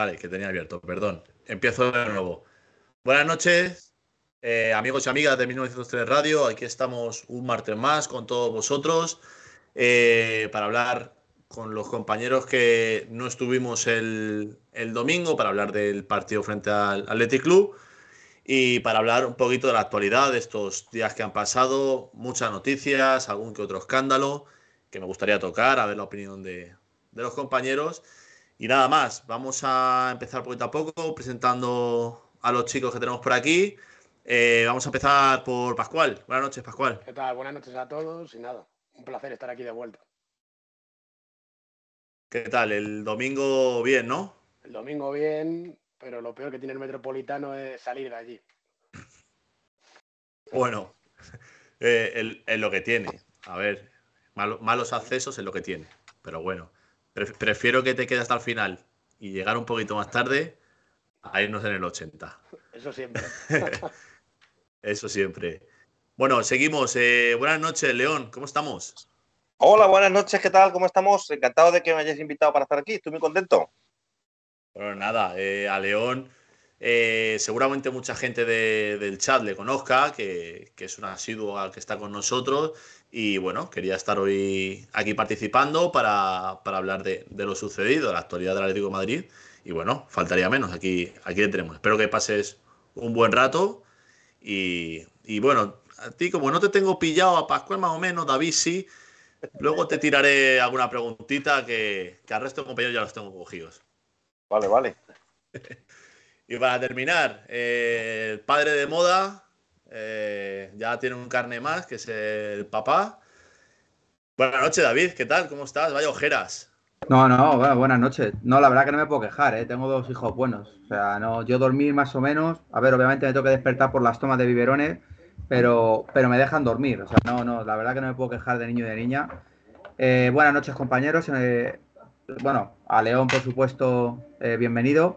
Vale, que tenía abierto, perdón. Empiezo de nuevo. Buenas noches, eh, amigos y amigas de 1903 Radio. Aquí estamos un martes más con todos vosotros eh, para hablar con los compañeros que no estuvimos el, el domingo, para hablar del partido frente al Athletic Club y para hablar un poquito de la actualidad de estos días que han pasado. Muchas noticias, algún que otro escándalo que me gustaría tocar, a ver la opinión de, de los compañeros. Y nada más, vamos a empezar poquito a poco presentando a los chicos que tenemos por aquí. Eh, vamos a empezar por Pascual. Buenas noches, Pascual. ¿Qué tal? Buenas noches a todos y nada, un placer estar aquí de vuelta. ¿Qué tal? El domingo bien, ¿no? El domingo bien, pero lo peor que tiene el Metropolitano es salir de allí. Bueno, eh, es lo que tiene. A ver, malo- malos accesos es lo que tiene. Pero bueno, prefiero que te quedes hasta el final y llegar un poquito más tarde a irnos en el 80. Eso siempre. Eso siempre. Bueno, seguimos. Eh, buenas noches, León. ¿Cómo estamos? Hola, buenas noches, ¿qué tal? ¿Cómo estamos? Encantado de que me hayáis invitado para estar aquí, estoy muy contento. Bueno, nada, eh, a León eh, seguramente mucha gente de- del chat le conozca, que, que es un asiduo al que está con nosotros y bueno, quería estar hoy aquí participando para, para hablar de, de lo sucedido, de la actualidad del Atlético de Madrid y bueno, faltaría menos, aquí, aquí tenemos. Espero que pases un buen rato y, y bueno, a ti como no te tengo pillado a Pascual más o menos, David sí, luego te tiraré alguna preguntita que, que al resto de compañeros ya los tengo cogidos. Vale, vale. Y para terminar, eh, el padre de moda eh, ya tiene un carne más, que es el papá. Buenas noches, David, ¿qué tal? ¿Cómo estás? Vaya ojeras. No, no, buenas noches. No, la verdad que no me puedo quejar, ¿eh? Tengo dos hijos buenos. O sea, no, yo dormir más o menos. A ver, obviamente me tengo que despertar por las tomas de biberones, pero, pero me dejan dormir. O sea, no, no, la verdad que no me puedo quejar de niño y de niña. Eh, buenas noches, compañeros. Eh, bueno, a León, por supuesto, bienvenido.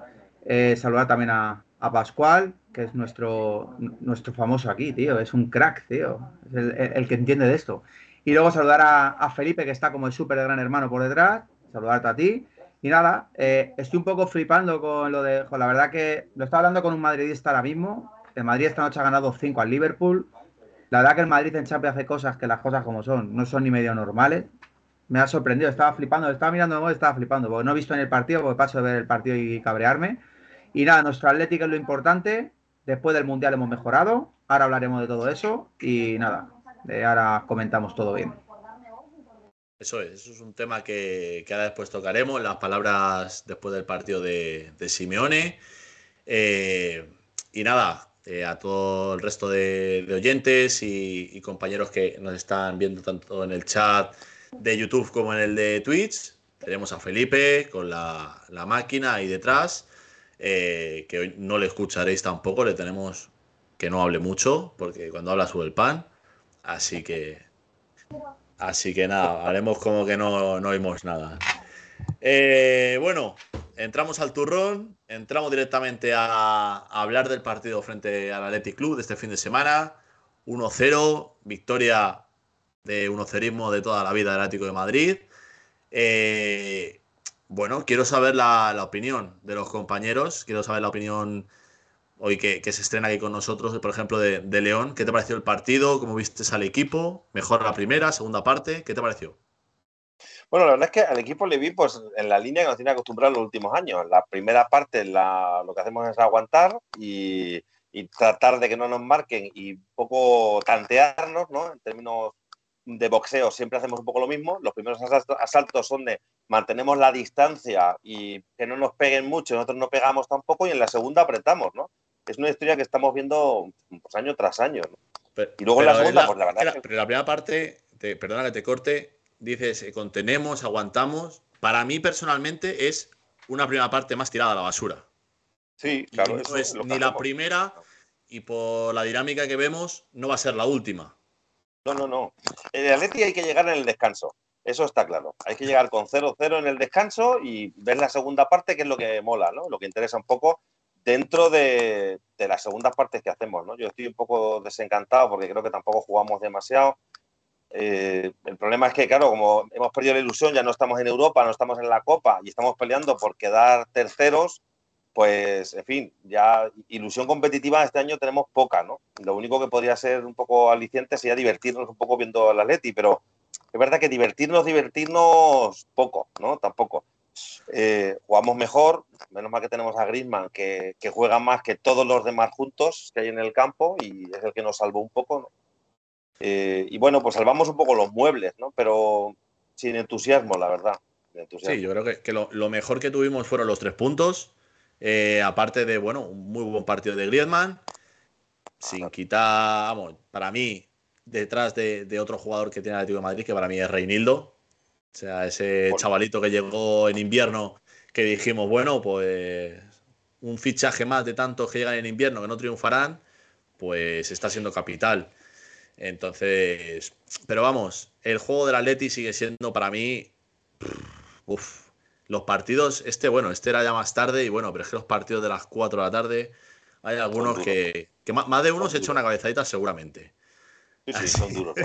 Saludar también a, a Pascual, que es nuestro, nuestro famoso aquí, tío. Es un crack, tío. El, que entiende de esto. Y luego saludar a, Felipe, que está como el súper gran hermano por detrás. Saludarte a ti. Y nada, eh, estoy un poco flipando con lo de. la verdad que lo estaba hablando con un madridista ahora mismo. El Madrid esta noche ha ganado 5 al Liverpool. La verdad que el Madrid en Champions hace cosas que las cosas como son, no son ni medio normales. Me ha sorprendido, estaba flipando, estaba mirando estaba flipando, no he visto en el partido, porque paso de ver el partido y cabrearme. Y nada, nuestro Atlético es lo importante. Después del Mundial hemos mejorado. Ahora hablaremos de todo eso. Y nada, ahora comentamos todo bien. Eso es, eso es un tema que, que ahora después tocaremos, las palabras después del partido de, de Simeone. Eh, y nada, eh, a todo el resto de, oyentes y, y compañeros que nos están viendo tanto en el chat de YouTube como en el de Twitch. Tenemos a Felipe con la, la máquina ahí detrás, eh, que hoy no le escucharéis tampoco, le tenemos que no hable mucho, porque cuando habla sube el pan. Así que Así que nada, haremos como que no, no oímos nada. Eh, bueno, entramos al turrón, entramos directamente a, hablar del partido frente al Athletic Club de este fin de semana. 1-0, victoria de unocerismo de toda la vida del Atlético de Madrid. Eh, bueno, quiero saber la, opinión de los compañeros, quiero saber la opinión hoy que, se estrena aquí con nosotros, por ejemplo, de, León. ¿Qué te pareció el partido? ¿Cómo viste al equipo? ¿Mejor la primera, segunda parte? ¿Qué te pareció? Bueno, la verdad es que al equipo le vi pues, en la línea que nos tiene acostumbrado en los últimos años. La primera parte lo que hacemos es aguantar y, y, tratar de que no nos marquen y un poco tantearnos, ¿no? En términos de boxeo siempre hacemos un poco lo mismo. Los primeros asaltos son de mantenemos la distancia y que no nos peguen mucho, nosotros no pegamos tampoco y en la segunda apretamos, ¿no? Es una historia que estamos viendo pues, año tras año. ¿no? Pero, y luego en la segunda, la, pues la verdad. que... Pero la primera parte, te, perdona que te corte, dices eh, contenemos, aguantamos. Para mí personalmente es una primera parte más tirada a la basura. Sí, claro. No es ni la primera y por la dinámica que vemos no va a ser la última. No, no, no. El Atleti hay que llegar en el descanso. Eso está claro. Hay que llegar con 0-0 en el descanso y ver la segunda parte, que es lo que mola, ¿no? Lo que interesa un poco dentro de, de, las segundas partes que hacemos, ¿no? Yo estoy un poco desencantado porque creo que tampoco jugamos demasiado. Eh, el problema es que, claro, como hemos perdido la ilusión, ya no estamos en Europa, no estamos en la Copa y estamos peleando por quedar terceros, pues, en fin, ya ilusión competitiva este año tenemos poca, ¿no? Lo único que podría ser un poco aliciente sería divertirnos un poco viendo al Atleti, pero es verdad que divertirnos, divertirnos poco, ¿no? Tampoco. Eh, jugamos mejor, menos mal que tenemos a Griezmann, que, que, juega más que todos los demás juntos que hay en el campo y es el que nos salvó un poco, ¿no? Eh, y bueno, pues salvamos un poco los muebles, ¿no? Pero sin entusiasmo, la verdad. Entusiasmo. Sí, yo creo que, que lo, lo, mejor que tuvimos fueron los tres puntos. Eh, aparte de, bueno, un muy buen partido de Griezmann. Sin quitar, vamos, para mí, detrás de, de, otro jugador que tiene el Atlético de Madrid, que para mí es Reinildo. O sea, ese bueno. chavalito que llegó en invierno, que dijimos, bueno, pues un fichaje más de tantos que llegan en invierno que no triunfarán, pues está siendo capital. Entonces, pero vamos, el juego del Atleti sigue siendo para mí. Uf, los partidos, este, bueno, este era ya más tarde y bueno, pero es que los partidos de las 4 de la tarde, hay algunos que, que más, más, de uno se echa una cabezadita seguramente. Sí, sí, son duros.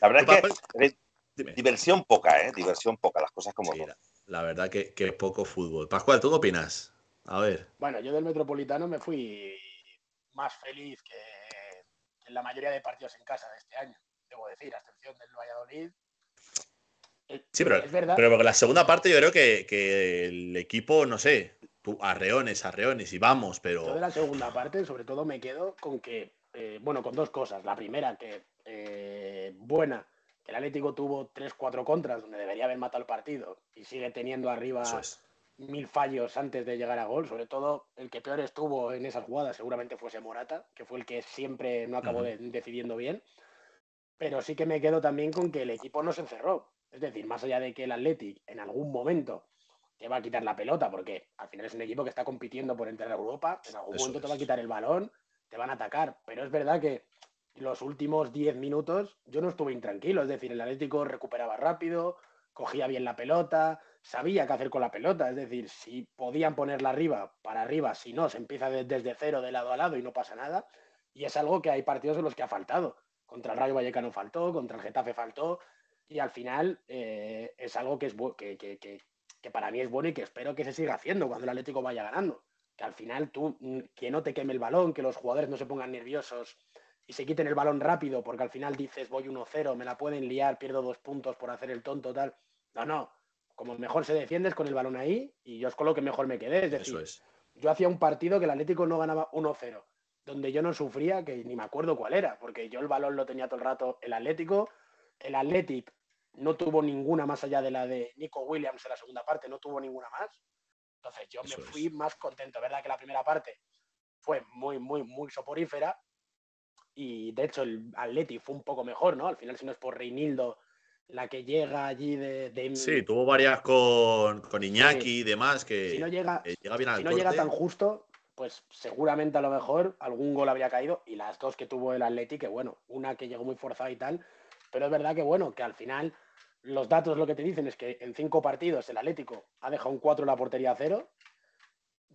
La verdad es que Dime. diversión poca, ¿eh? Diversión poca, las cosas como sí, son. La, la, verdad que, que poco fútbol. Pascual, ¿tú qué opinas? A ver. Bueno, yo del Metropolitano me fui más feliz que en la mayoría de partidos en casa de este año, debo decir, a excepción del Valladolid. Sí, pero, es verdad. pero porque la segunda parte yo creo que, que el equipo, no sé, arreones, arreones y vamos, pero... Yo de la segunda parte, sobre todo, me quedo con que, eh, bueno, con dos cosas. La primera, que eh, buena, que el Atlético tuvo 3-4 contras, donde debería haber matado el partido, y sigue teniendo arriba es. mil fallos antes de llegar a gol. Sobre todo, el que peor estuvo en esas jugadas seguramente fuese Morata, que fue el que siempre no acabó uh -huh. de, decidiendo bien. Pero sí que me quedo también con que el equipo no se encerró. Es decir, más allá de que el Athletic en algún momento te va a quitar la pelota, porque al final es un equipo que está compitiendo por entrar a Europa, en algún Eso momento es. te va a quitar el balón, te van a atacar. Pero es verdad que los últimos 10 minutos yo no estuve intranquilo. Es decir, el Atlético recuperaba rápido, cogía bien la pelota, sabía qué hacer con la pelota. Es decir, si podían ponerla arriba, para arriba, si no, se empieza desde cero de lado a lado y no pasa nada. Y es algo que hay partidos en los que ha faltado. Contra el Rayo Vallecano faltó, contra el Getafe faltó, y al final eh, es algo que, es que, que, que, que, para mí es bueno y que espero que se siga haciendo cuando el Atlético vaya ganando. Que al final tú, mm, que no te queme el balón, que los jugadores no se pongan nerviosos y se quiten el balón rápido, porque al final dices voy 1-0, me la pueden liar, pierdo dos puntos por hacer el tonto, tal. No, no. Como mejor se defiendes con el balón ahí, y yo es con lo que mejor me quedé. Es decir, es. yo hacía un partido que el Atlético no ganaba 1-0, donde yo no sufría, que ni me acuerdo cuál era, porque yo el balón lo tenía todo el rato el Atlético, el Atlético no tuvo ninguna más allá de la de Nico Williams en la segunda parte, no tuvo ninguna más. Entonces yo Eso me fui es. más contento. verdad que la primera parte fue muy, muy, muy soporífera y de hecho el Atleti fue un poco mejor, ¿no? Al final, si no es por Reinildo, la que llega allí de... de... Sí, tuvo varias con, con Iñaki sí. y demás que si no llega, eh, llega bien al si no corte. llega tan justo, pues seguramente a lo mejor algún gol habría caído y las dos que tuvo el Atleti, que bueno, una que llegó muy forzada y tal, pero es verdad que, bueno, que al final los datos lo que te dicen es que en cinco partidos el Atlético ha dejado un 4 en la portería a cero.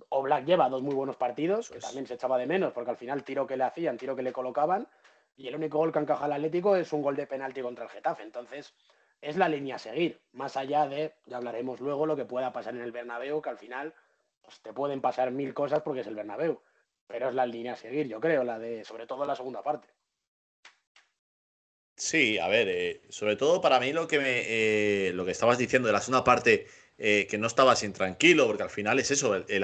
O Black lleva dos muy buenos partidos, que también se echaba de menos, porque al final tiro que le hacían, tiro que le colocaban, y el único gol que encaja el Atlético es un gol de penalti contra el Getafe. Entonces, es la línea a seguir, más allá de, ya hablaremos luego, lo que pueda pasar en el Bernabéu, que al final pues, te pueden pasar mil cosas porque es el Bernabéu. Pero es la línea a seguir, yo creo, la de, sobre todo la segunda parte. Sí, a ver, eh, sobre todo para mí lo que, me, eh, lo que estabas diciendo de la segunda parte, eh, que no estabas intranquilo, porque al final es eso, el, el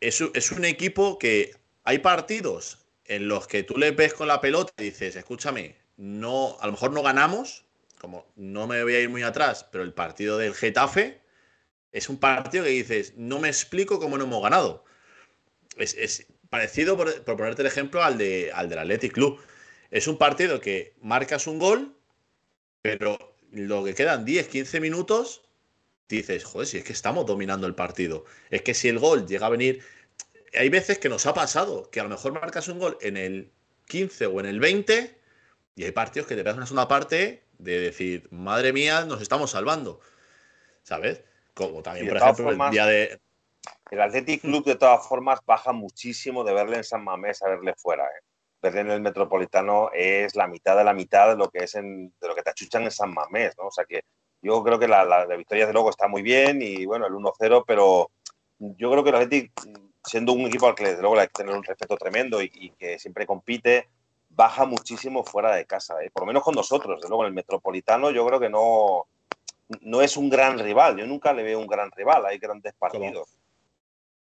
es un equipo que hay partidos en los que tú le ves con la pelota y dices, escúchame, no, a lo mejor no ganamos, como no me voy a ir muy atrás, pero el partido del Getafe es un partido que dices, no me explico cómo no hemos ganado. Es, es parecido, por, por ponerte el ejemplo, al, de, al del Athletic Club. Es un partido que marcas un gol, pero lo que quedan 10, 15 minutos, dices, joder, si es que estamos dominando el partido. Es que si el gol llega a venir. Hay veces que nos ha pasado que a lo mejor marcas un gol en el 15 o en el 20 y hay partidos que te pegas una segunda parte de decir, madre mía, nos estamos salvando. ¿Sabes? Como también, por ejemplo, el día de. El Athletic Club, de todas formas, baja muchísimo de verle en San Mamés a verle fuera. ¿eh? Verle en el Metropolitano es la mitad de la mitad de lo que es en, de lo que te achuchan en San Mamés, ¿no? O sea que yo creo que la, la, la victoria de luego está muy bien y bueno, el 1-0, pero yo creo que el Athletic, siendo un equipo al que desde luego le hay que tener un respeto tremendo y, y que siempre compite, baja muchísimo fuera de casa, ¿eh? por lo menos con nosotros. Desde luego en el Metropolitano yo creo que no, no es un gran rival. Yo nunca le veo un gran rival. Hay grandes partidos.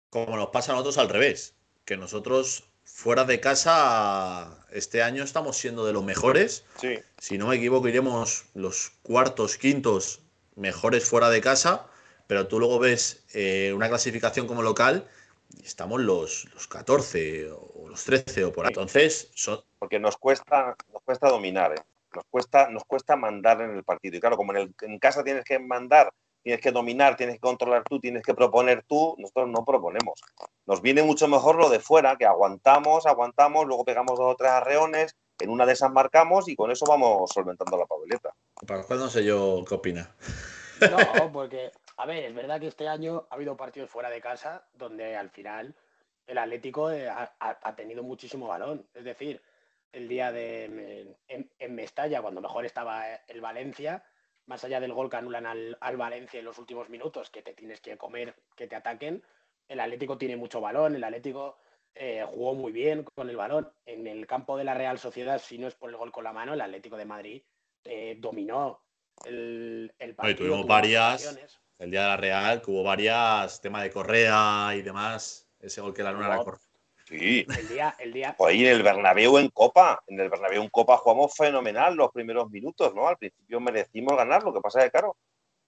Como nos pasa a nosotros al revés, que nosotros fuera de casa este año estamos siendo de los mejores. Sí. Si no me equivoco, iremos los cuartos, quintos mejores fuera de casa, pero tú luego ves eh, una clasificación como local y estamos los, los 14 o los 13 o por ahí. Entonces, son, porque nos cuesta, nos cuesta dominar, ¿eh? nos, cuesta, nos cuesta mandar en el partido. Y claro, como en, el, en casa tienes que mandar, tienes que dominar, tienes que controlar tú, tienes que proponer tú, nosotros no proponemos. Nos viene mucho mejor lo de fuera, que aguantamos, aguantamos, luego pegamos dos o tres arreones, en una de esas marcamos y con eso vamos solventando la papeleta. para cuál no sé yo qué opina. No, porque, a ver, es verdad que este año ha habido partidos fuera de casa donde al final el Atlético eh, ha, ha- ha tenido muchísimo balón. Es decir, el día de en, en Mestalla, cuando mejor estaba el Valencia, más allá del gol que anulan al, al Valencia en los últimos minutos, que te tienes que comer, que te ataquen, el Atlético tiene mucho balón, el Atlético eh, jugó muy bien con el balón. En el campo de la Real Sociedad, si no es por el gol con la mano, el Atlético de Madrid eh, dominó el, el partido. tuvimos varias. El día de la Real, que hubo varias, tema de Correa y demás. Ese gol que la luna No. Correa. Sí, El día, el día, Pues ahí en el Bernabéu en Copa, en el Bernabéu en Copa jugamos fenomenal los primeros minutos, ¿no? Al principio merecimos ganar, lo que pasa es que, claro,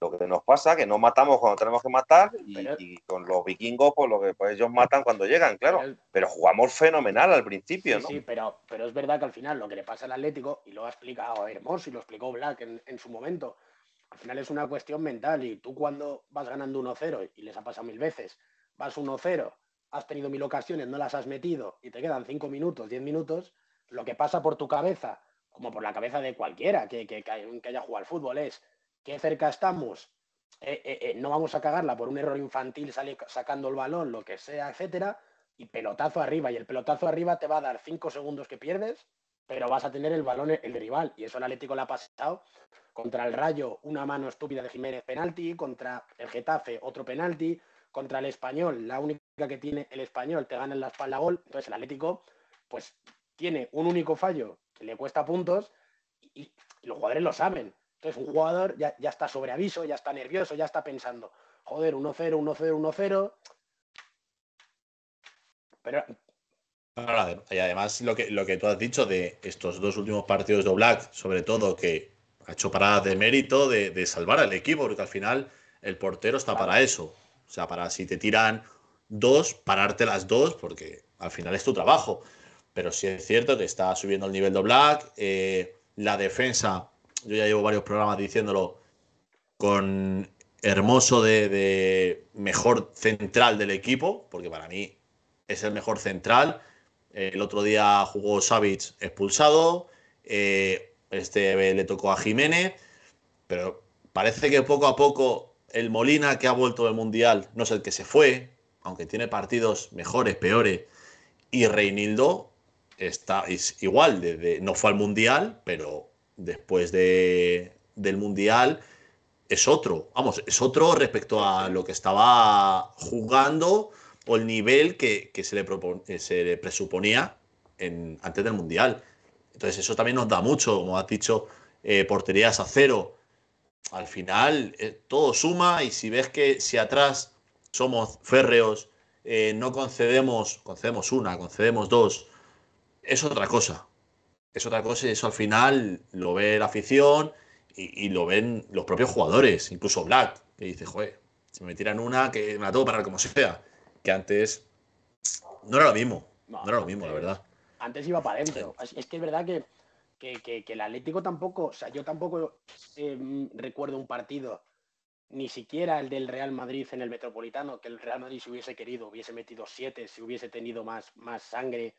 lo que nos pasa que no matamos cuando tenemos que matar y, Pero- y con los vikingos, pues lo que pues, ellos matan cuando llegan, claro. pero- Pero jugamos fenomenal al principio, sí, ¿no? sí, pero, pero es verdad que al final lo que le pasa al Atlético, y lo ha explicado Hermoso y lo explicó Black en, en su momento, al final es una cuestión mental. Y tú cuando vas ganando 1-0, y les ha pasado mil veces, vas 1-0, has tenido mil ocasiones, no las has metido, y te quedan 5 minutos, 10 minutos, lo que pasa por tu cabeza, como por la cabeza de cualquiera que, que, que hay- que haya jugado al fútbol, es qué cerca estamos, eh, eh, eh, no vamos a cagarla por un error infantil, sale sacando el balón, lo que sea, etcétera, y pelotazo arriba. Y el pelotazo arriba te va a dar 5 segundos que pierdes, pero vas a tener el balón el rival. Y eso al Atlético le ha pasado contra el Rayo, una mano estúpida de Jiménez penalti, contra el Getafe, otro penalti, contra el Español, la única que tiene el Español te gana en la espalda gol. Entonces el Atlético, pues tiene un único fallo que le cuesta puntos y, y los jugadores lo saben. Entonces un jugador ya, ya está sobre aviso, ya está nervioso, ya está pensando, joder, 1-0, 1-0, 1-0. Pero y además lo que, lo que tú has dicho de estos dos últimos partidos de Black, sobre todo que ha hecho paradas de mérito de, de salvar al equipo, porque al final el portero está para eso. O sea, para si te tiran dos, pararte las dos, porque al final es tu trabajo. Pero sí es cierto que está subiendo el nivel de Black. eh, la defensa, yo ya llevo varios programas diciéndolo, con Hermoso de, mejor central del equipo, porque para mí es el mejor central. El otro día jugó Savic expulsado. eh, este le tocó a Jiménez. Pero parece que poco a poco el Molina que ha vuelto del Mundial no es el que se fue, aunque tiene partidos mejores, peores. Y Reinildo está es igual, desde, no fue al Mundial, pero después de, del Mundial es otro. Vamos, es otro respecto a lo que estaba jugando o el nivel que, que se, le propon- que se le presuponía en, antes del Mundial. Entonces, eso también nos da mucho, como has dicho, eh, porterías a cero. Al final, eh, todo suma y si ves que si atrás somos férreos, eh, no concedemos, concedemos una, concedemos dos, es otra cosa. Es otra cosa y eso al final lo ve la afición y, lo ven los propios jugadores, incluso Black, que dice, joder, si me tiran una, que me la tengo que parar como sea. Que antes no era lo mismo, no, era lo mismo, la verdad. Antes iba para adentro. Es que es verdad que, que, el Atlético tampoco, o sea, yo tampoco em, recuerdo un partido, ni siquiera el del Real Madrid en el Metropolitano, que el Real Madrid si hubiese querido, hubiese metido siete, si hubiese tenido más, más sangre,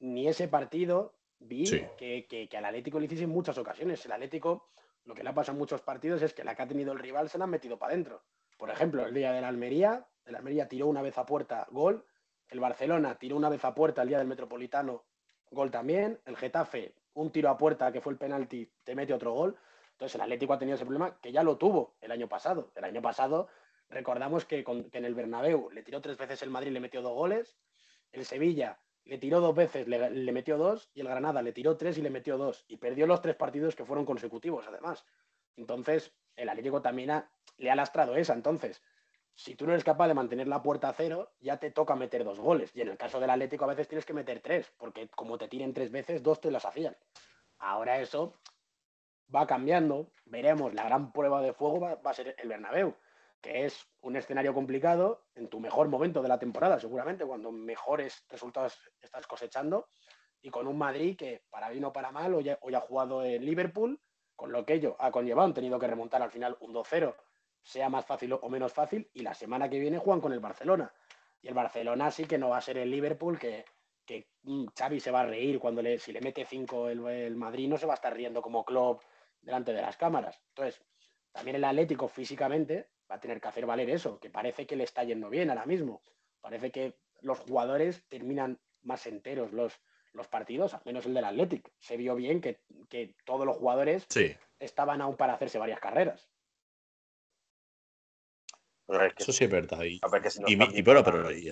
ni ese partido vi que, que, al Atlético le hiciese en muchas ocasiones. El Atlético, lo que le ha pasado en muchos partidos es que la que ha tenido el rival se la han metido para adentro. Por ejemplo, el día de la Almería, el Almería tiró una vez a puerta, gol. El Barcelona tiró una vez a puerta el día del Metropolitano, gol también. El Getafe, un tiro a puerta que fue el penalti, te mete otro gol. Entonces el Atlético ha tenido ese problema que ya lo tuvo el año pasado. El año pasado recordamos que, en el Bernabéu le tiró tres veces el Madrid, le metió dos goles. El Sevilla le tiró dos veces, le, metió dos, y el Granada le tiró tres y le metió dos, y perdió los tres partidos que fueron consecutivos, además. Entonces, el Atlético también le ha lastrado esa. Entonces, si tú no eres capaz de mantener la puerta a cero, ya te toca meter dos goles. Y en el caso del Atlético a veces tienes que meter tres, porque como te tiren tres veces, dos te las hacían. Ahora eso va cambiando, veremos, la gran prueba de fuego va, a ser el Bernabéu que es un escenario complicado en tu mejor momento de la temporada, seguramente, cuando mejores resultados estás cosechando, y con un Madrid que, para bien o para mal, hoy ha, jugado en Liverpool, con lo que ello ha conllevado, han tenido que remontar al final un 2-0, sea más fácil o menos fácil, y la semana que viene juegan con el Barcelona. Y el Barcelona sí que no va a ser el Liverpool, que, que mm, Xavi se va a reír cuando le, si le mete 5 el, el Madrid, no se va a estar riendo como club delante de las cámaras. Entonces, también el Atlético físicamente va a tener que hacer valer eso, que parece que le está yendo bien ahora mismo. Parece que los jugadores terminan más enteros los, los partidos, al menos el del Athletic. Se vio bien que, todos los jugadores estaban aún para hacerse varias carreras. eso sí es verdad. Y, pero,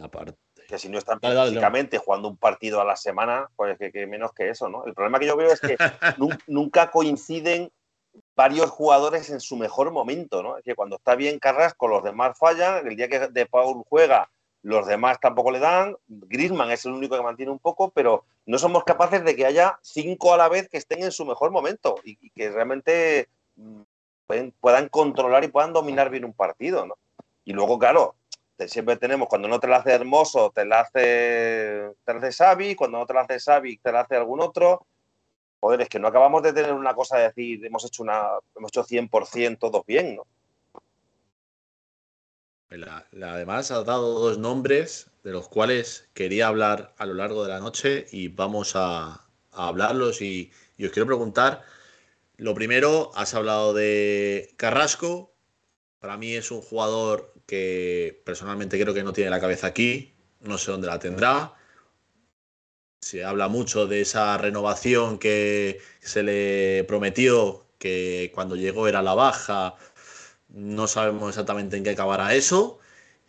aparte. Que si no están físicamente jugando un partido a la semana, pues que, menos que eso, ¿no? El problema que yo veo es que nunca coinciden varios jugadores en su mejor momento, ¿no? Es que cuando está bien Carrasco, los demás fallan, el día que De Paul juega, los demás tampoco le dan, Griezmann es el único que mantiene un poco, pero no somos capaces de que haya cinco a la vez que estén en su mejor momento y, que realmente mm, puedan controlar y puedan dominar bien un partido, ¿no? Y luego, claro, siempre tenemos, cuando no te la hace Hermoso, te la hace, te la hace Xavi, cuando no te la hace Xavi, te la hace algún otro, joder, es que no acabamos de tener una cosa de decir, hemos hecho una, hemos hecho 100% todos bien, ¿no? además, ha dado dos nombres de los cuales quería hablar a lo largo de la noche y vamos a, hablarlos. Y, y, os quiero preguntar: lo primero, has hablado de Carrasco. Para mí es un jugador que personalmente creo que no tiene la cabeza aquí, no sé dónde la tendrá se habla mucho de esa renovación que se le prometió, que cuando llegó era la baja. No sabemos exactamente en qué acabará eso.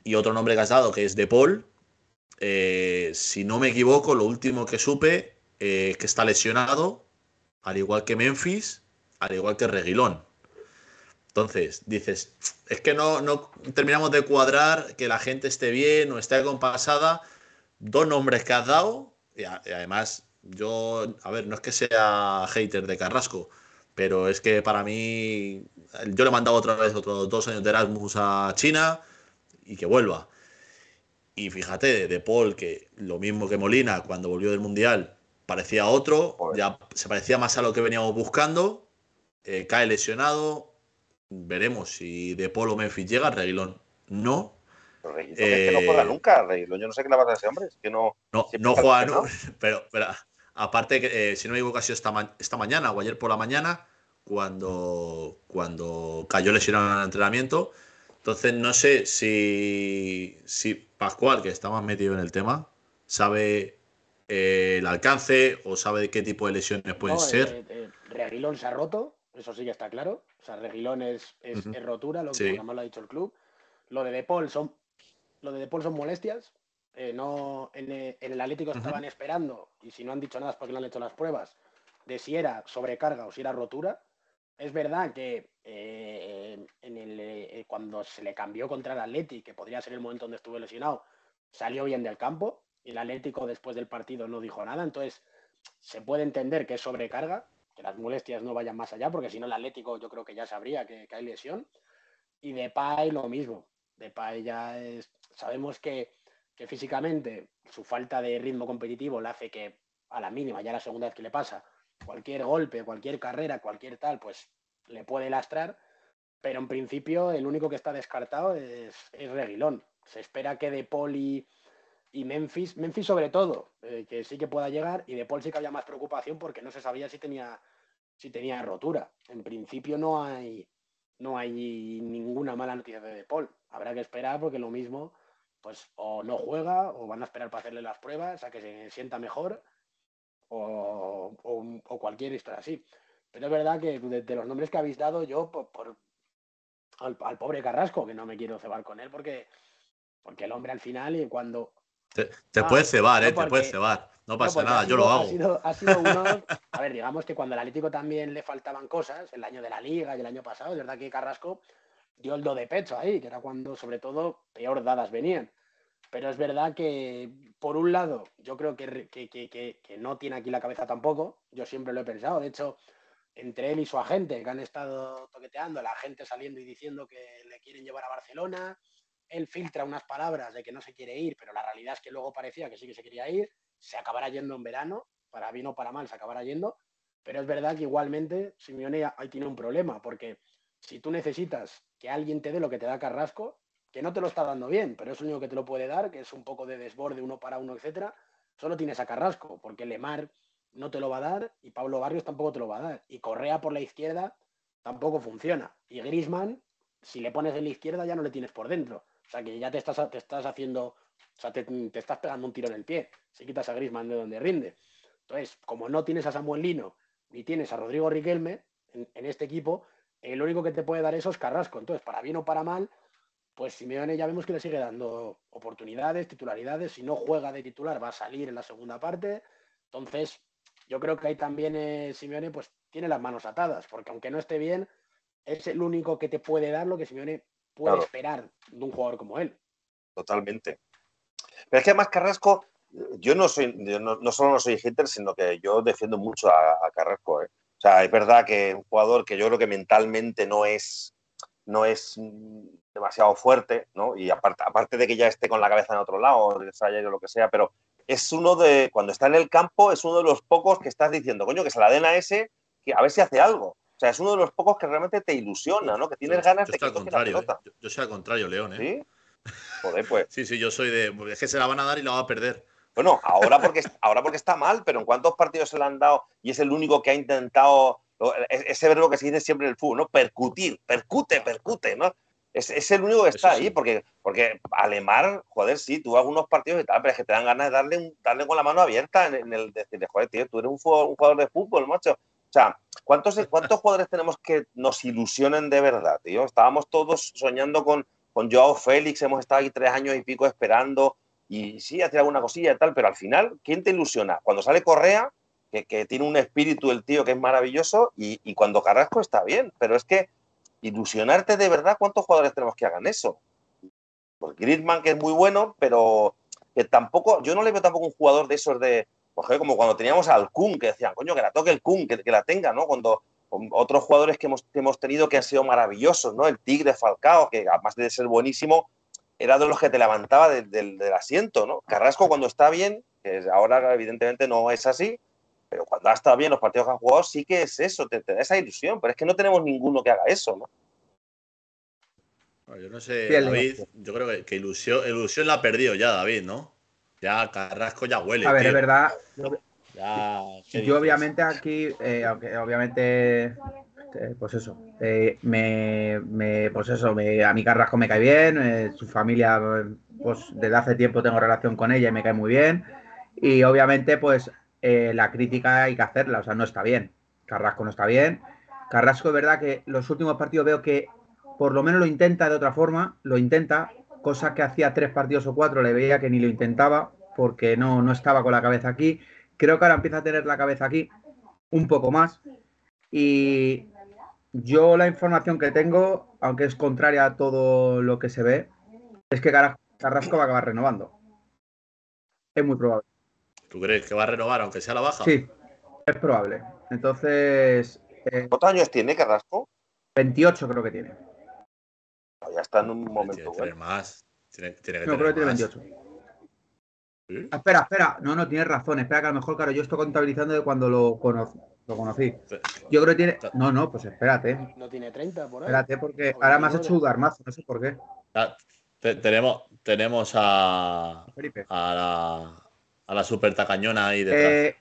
Y otro nombre que has dado, que es De Paul. Eh, si no me equivoco, lo último que supe eh, es que está lesionado, al igual que Memphis, al igual que Reguilón. Entonces, dices, es que no, no terminamos de cuadrar que la gente esté bien o esté acompasada. Dos nombres que has dado, y, además, yo, a ver, no es que sea hater de Carrasco, pero es que para mí, yo le he mandado otra vez otros dos años de Erasmus a China y que vuelva. Y fíjate, de Paul, que lo mismo que Molina, cuando volvió del Mundial, parecía otro, ya se parecía más a lo que veníamos buscando, eh, cae lesionado, veremos si de Paul o Memphis llega, Reguilón no, es que no juega eh, nunca, Yo no sé qué le pasa a ese hombre. Es que no. No, juega, no, pero, pero, aparte, que, eh, si no me equivoco, ha sido esta, esta mañana o ayer por la mañana, cuando, cuando cayó lesionado en el entrenamiento. Entonces, no sé si, si Pascual, que está más metido en el tema, sabe eh, el alcance o sabe de qué tipo de lesiones pueden ser. Reguilón se ha roto, eso sí ya está claro. O sea, Reguilón es, es, rotura, lo que más lo ha dicho el club. Lo de De Paul son lo de Depol son molestias. Eh, no, en, el Atlético estaban esperando, y si no han dicho nada es porque no han hecho las pruebas, de si era sobrecarga o si era rotura. Es verdad que eh, en el, eh, cuando se le cambió contra el Atleti, que podría ser el momento donde estuvo lesionado, salió bien del campo y el Atlético después del partido no dijo nada. Entonces, se puede entender que es sobrecarga, que las molestias no vayan más allá, porque si no el Atlético yo creo que ya sabría que, hay lesión. Y de Depay lo mismo. Depay ya es... Sabemos que, que físicamente su falta de ritmo competitivo le hace que a la mínima, ya la segunda vez que le pasa, cualquier golpe, cualquier carrera, cualquier tal, pues le puede lastrar, pero en principio el único que está descartado es, es Reguilón. Se espera que De Paul y, Memphis, Memphis sobre todo, eh, que sí que pueda llegar, y De Paul sí que había más preocupación porque no se sabía si tenía, si tenía rotura. En principio no hay, no hay ninguna mala noticia de De Paul. Habrá que esperar porque lo mismo, pues o no juega o van a esperar para hacerle las pruebas a que se sienta mejor o, cualquier historia así. Pero es verdad que de, los nombres que habéis dado, yo por, al, pobre Carrasco, que no me quiero cebar con él porque, porque el hombre al final y cuando... Te, ah, puedes cebar, ¿eh? te puedes cebar. No pasa nada, yo lo hago. Ha sido, uno... a ver, digamos que cuando al Atlético también le faltaban cosas, el año de la Liga y el año pasado, es verdad que Carrasco dio el do de pecho ahí, que era cuando sobre todo peor dadas venían. Pero es verdad que, por un lado, yo creo que, que, no tiene aquí la cabeza tampoco. Yo siempre lo he pensado. De hecho, entre él y su agente, que han estado toqueteando, la gente saliendo y diciendo que le quieren llevar a Barcelona, él filtra unas palabras de que no se quiere ir, pero la realidad es que luego parecía que sí que se quería ir, se acabará yendo en verano, para bien o para mal se acabará yendo, pero es verdad que igualmente Simeone ahí tiene un problema, porque si tú necesitas que alguien te dé lo que te da Carrasco, que no te lo está dando bien, pero es el único que te lo puede dar, que es un poco de desborde uno para uno, etcétera. Solo tienes a Carrasco, porque Lemar no te lo va a dar y Pablo Barrios tampoco te lo va a dar. Y Correa por la izquierda tampoco funciona. Y Grisman, si le pones en la izquierda, ya no le tienes por dentro. O sea que ya te estás, te estás haciendo, o sea, te, estás pegando un tiro en el pie si quitas a Grisman de donde rinde. Entonces, como no tienes a Samuel Lino ni tienes a Rodrigo Riquelme en este equipo, el único que te puede dar eso es Carrasco. Entonces, para bien o para mal, pues Simeone ya vemos que le sigue dando oportunidades, titularidades. Si no juega de titular, va a salir en la segunda parte. Entonces, yo creo que ahí también eh, Simeone pues, tiene las manos atadas, porque aunque no esté bien, es el único que te puede dar lo que Simeone puede esperar de un jugador como él. Totalmente. Pero es que además Carrasco, yo no soy, no, solo no soy hater, sino que yo defiendo mucho a, Carrasco. ¿eh? O sea, es verdad que es un jugador que yo creo que mentalmente no es no es demasiado fuerte, ¿no? Y aparte, aparte de que ya esté con la cabeza en otro lado, o lo que sea, pero es uno de, cuando está en el campo, es uno de los pocos que estás diciendo, coño, que se la den a ese, que a ver si hace algo. O sea, es uno de los pocos que realmente te ilusiona, ¿no? Que tienes ganas de que toque la pelota. ¿eh? Yo, soy al contrario, León, ¿eh? ¿Sí? Joder, pues. sí, sí, yo soy de. Es que se la van a dar y la va a perder. Bueno, ahora porque, ahora porque está mal, pero ¿en cuántos partidos se le han dado? Y es el único que ha intentado e-, ese verbo que se dice siempre en el fútbol, ¿no? Percutir, percute, percute, ¿no? Es, es el único que está ahí, porque, porque Alemar, joder, sí, tuvo algunos partidos y tal, pero es que te dan ganas de darle, un, darle con la mano abierta en, el decirle, joder, tío, tú eres un jugador, de fútbol, macho. O sea, ¿cuántos, ¿cuántos jugadores tenemos que nos ilusionen de verdad, tío? Estábamos todos soñando con, con Joao Félix, hemos estado ahí tres años y pico esperando, y sí, hacer alguna cosilla y tal, pero al final, ¿quién te ilusiona? Cuando sale Correa, que, tiene un espíritu el tío que es maravilloso y, cuando Carrasco está bien, pero es que ilusionarte de verdad, ¿cuántos jugadores tenemos que hagan eso? Pues Griezmann, que es muy bueno, pero que tampoco, yo no le veo tampoco un jugador de esos de, pues, como cuando teníamos al Kun, que decían, coño, que la toque el Kun, que, la tenga, ¿no? Cuando otros jugadores que hemos, hemos tenido que han sido maravillosos, ¿no? El Tigre Falcao, que además de ser buenísimo, era de los que te levantaba del asiento, ¿no? Carrasco cuando está bien, que ahora evidentemente no es así, pero cuando ha estado bien los partidos que han jugado, sí que es eso, te, da esa ilusión, pero es que no tenemos ninguno que haga eso, ¿no? Yo no sé, David, yo creo que, ilusión, ilusión la ha perdido ya, David, ¿no? Ya Carrasco ya huele. A ver, es verdad. yo obviamente aquí, eh, obviamente, eh, pues eso, eh, me, pues eso, a mi Carrasco me cae bien, su familia, pues desde hace tiempo tengo relación con ella y me cae muy bien. Y obviamente, pues eh, la crítica hay que hacerla, o sea, no está bien. Carrasco no está bien. Carrasco es verdad que los últimos partidos veo que por lo menos lo intenta de otra forma, lo intenta, cosa que hacía tres partidos o cuatro le veía que ni lo intentaba porque no, no estaba con la cabeza aquí. Creo que ahora empieza a tener la cabeza aquí un poco más. Y yo la información que tengo, aunque es contraria a todo lo que se ve, es que Carrasco va a acabar renovando. Es muy probable. ¿Tú crees que va a renovar aunque sea la baja? Sí, es probable. Entonces. Eh, ¿Cuántos años tiene Carrasco? 28 creo que tiene. Ya está en un momento. Tiene más. Tiene, que no, creo que tiene 28. Ah, espera, espera. No, no, tienes razón. Espera, que a lo mejor, claro, yo estoy contabilizando de cuando lo, lo conocí. Yo creo que tiene. No, no, pues espérate. No tiene 30 por ahí. Espérate, porque ahora me has hecho dudar más, no sé por qué. Ah, tenemos, tenemos a, a la, a la super tacañona ahí detrás. Eh,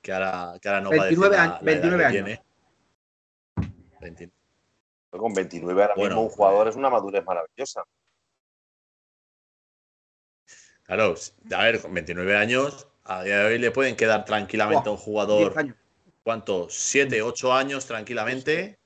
que, ahora, que ahora no 29 va a decir 29 años. Con 29 ahora mismo un jugador es una madurez maravillosa. Claro, a ver, con 29 años, a día de hoy le pueden quedar tranquilamente a un jugador. ¿Cuánto? 7, 8 años tranquilamente.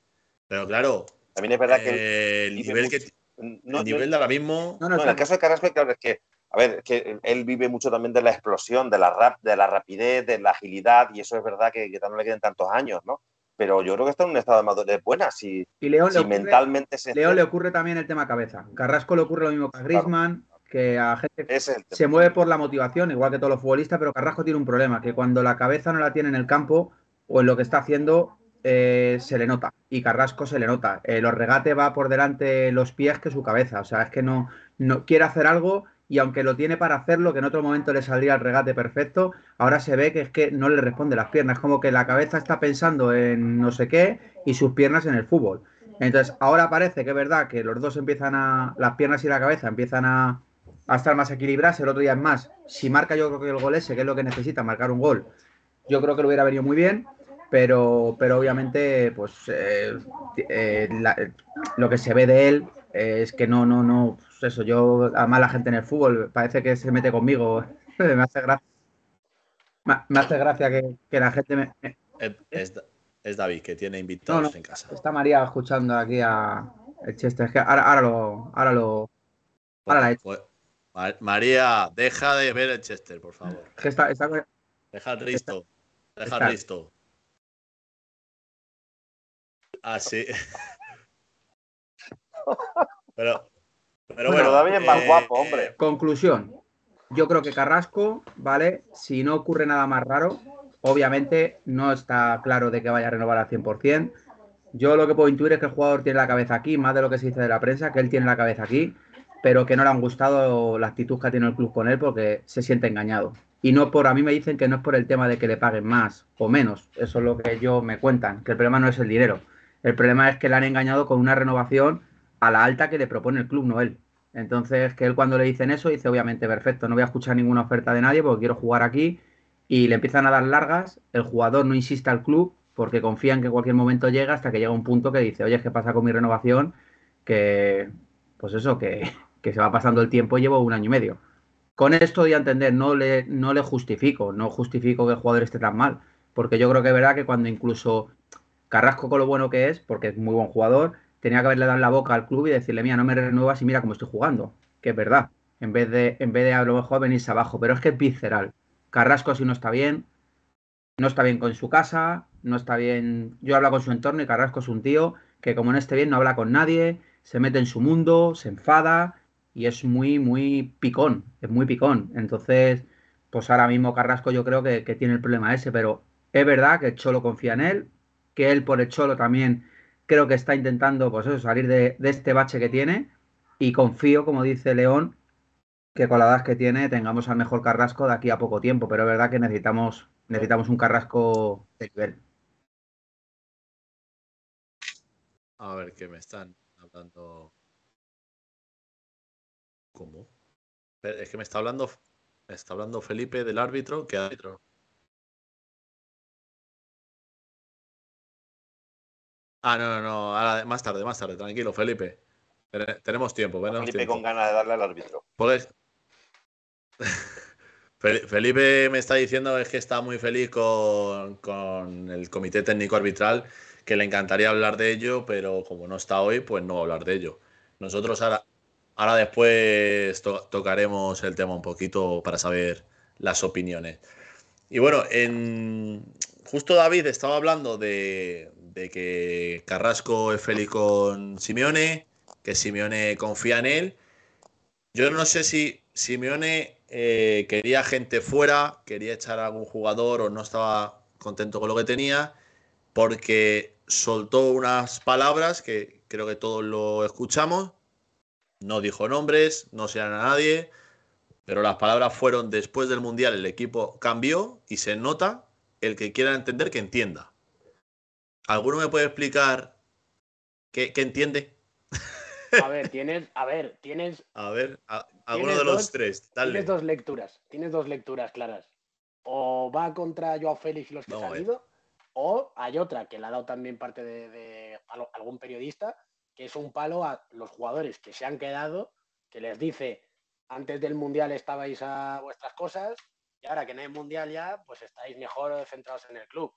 Pero claro. También es verdad que. el nivel, que, el nivel de ahora mismo. No, no, en el caso de Carrasco, claro, es que a ver, que él vive mucho también de la explosión, de la, rap, de la rapidez, de la agilidad, y eso es verdad que, que no le queden tantos años, ¿no? Pero yo creo que está en un estado de madurez buena, si, y León si mentalmente se... Le ocurre también el tema cabeza. Carrasco le ocurre lo mismo que a Griezmann, que a gente se mueve por la motivación, igual que todos los futbolistas, pero Carrasco tiene un problema, que cuando la cabeza no la tiene en el campo o en lo que está haciendo, eh, se le nota. Y Carrasco se le nota. Eh, los regates va por delante los pies que su cabeza. O sea, es que no, no quiere hacer algo y aunque lo tiene para hacerlo, que en otro momento le saldría el regate perfecto, ahora se ve que es que no le responde las piernas, como que la cabeza está pensando en no sé qué y sus piernas en el fútbol. Entonces, ahora parece que es verdad que los dos empiezan a, las piernas y la cabeza empiezan a, estar más equilibradas, el otro día es más, si marca yo creo que el gol ese, que es lo que necesita, marcar un gol, yo creo que lo hubiera venido muy bien, pero, pero obviamente, pues eh, eh, lo que se ve de él es que no, no, no, pues eso, yo a la gente en el fútbol parece que se mete conmigo. me hace gracia. Me hace gracia que, la gente me. Es, David, que tiene invitados en casa. Está María escuchando aquí a el Chester. Es que ahora, ahora lo. Ahora lo. Ahora la he pues, María, deja de ver el Chester, por favor. está, Deja el Risto. Deja el Risto. Así. Pero pero bueno, David es más eh, guapo, hombre. Conclusión. Yo creo que Carrasco, ¿vale? Si no ocurre nada más raro, obviamente no está claro de que vaya a renovar al 100%. Yo lo que puedo intuir es que el jugador tiene la cabeza aquí, más de lo que se dice de la prensa, que él tiene la cabeza aquí, pero que no le han gustado la actitud que ha tenido el club con él porque se siente engañado. Y no por, a mí me dicen que no es por el tema de que le paguen más o menos, eso es lo que ellos me cuentan, que el problema no es el dinero. El problema es que le han engañado con una renovación a la alta que le propone el club, no él. Entonces, que él cuando le dicen eso, dice, obviamente, perfecto, no voy a escuchar ninguna oferta de nadie porque quiero jugar aquí. Y le empiezan a dar largas, el jugador no insiste al club porque confía en que en cualquier momento llega hasta que llega un punto que dice, oye, ¿qué pasa con mi renovación? Que, pues eso, que, que se va pasando el tiempo y llevo un año y medio. Con esto doy a entender, no le, no le justifico, no justifico que el jugador esté tan mal, porque yo creo que es verdad que cuando incluso Carrasco con lo bueno que es, porque es muy buen jugador, tenía que haberle dado la boca al club y decirle, mira, no me renuevas y mira cómo estoy jugando. Que es verdad. En vez de, en vez de a lo mejor venirse abajo. Pero es que es visceral. Carrasco si no está bien. No está bien con su casa. No está bien. Yo hablo con su entorno y Carrasco es un tío que como no esté bien no habla con nadie. Se mete en su mundo, se enfada y es muy, muy picón. Es muy picón. Entonces, pues ahora mismo Carrasco yo creo que, que tiene el problema ese. Pero es verdad que Cholo confía en él. Que él por el Cholo también creo que está intentando pues eso, salir de, este bache que tiene y confío, como dice León, que con la edad que tiene tengamos al mejor Carrasco de aquí a poco tiempo, pero es verdad que necesitamos, necesitamos un Carrasco de nivel. A ver, qué me están hablando. ¿Cómo? Es que me está hablando, me está hablando Felipe del árbitro. ¿Qué árbitro? Ah, no, no, no. más tarde, más tarde. Tranquilo, Felipe. Tenemos tiempo. Felipe con ganas de darle al árbitro. Felipe me está diciendo es que está muy feliz con, el comité técnico arbitral, que le encantaría hablar de ello, pero como no está hoy, pues no va a hablar de ello. Nosotros ahora, ahora después tocaremos el tema un poquito para saber las opiniones. Y bueno, en, justo David estaba hablando de, de que Carrasco es feliz con Simeone, que Simeone confía en él. Yo no sé si Simeone eh, quería gente fuera, quería echar a algún jugador o no estaba contento con lo que tenía, porque soltó unas palabras que creo que todos lo escuchamos. No dijo nombres, no sean a nadie, pero las palabras fueron después del Mundial el equipo cambió y se nota el que quiera entender que entienda. ¿Alguno me puede explicar qué, qué entiende? A ver, tienes, a ver, tienes, A ver, a- alguno de los dos- tres, dale. tienes dos lecturas, tienes dos lecturas claras. O va contra Joao Félix y los que se han ido, o hay otra que le ha dado también parte de, de al- algún periodista, que es un palo a los jugadores que se han quedado, que les dice, antes del Mundial estabais a vuestras cosas y ahora que no hay Mundial ya, pues estáis mejor centrados en el club.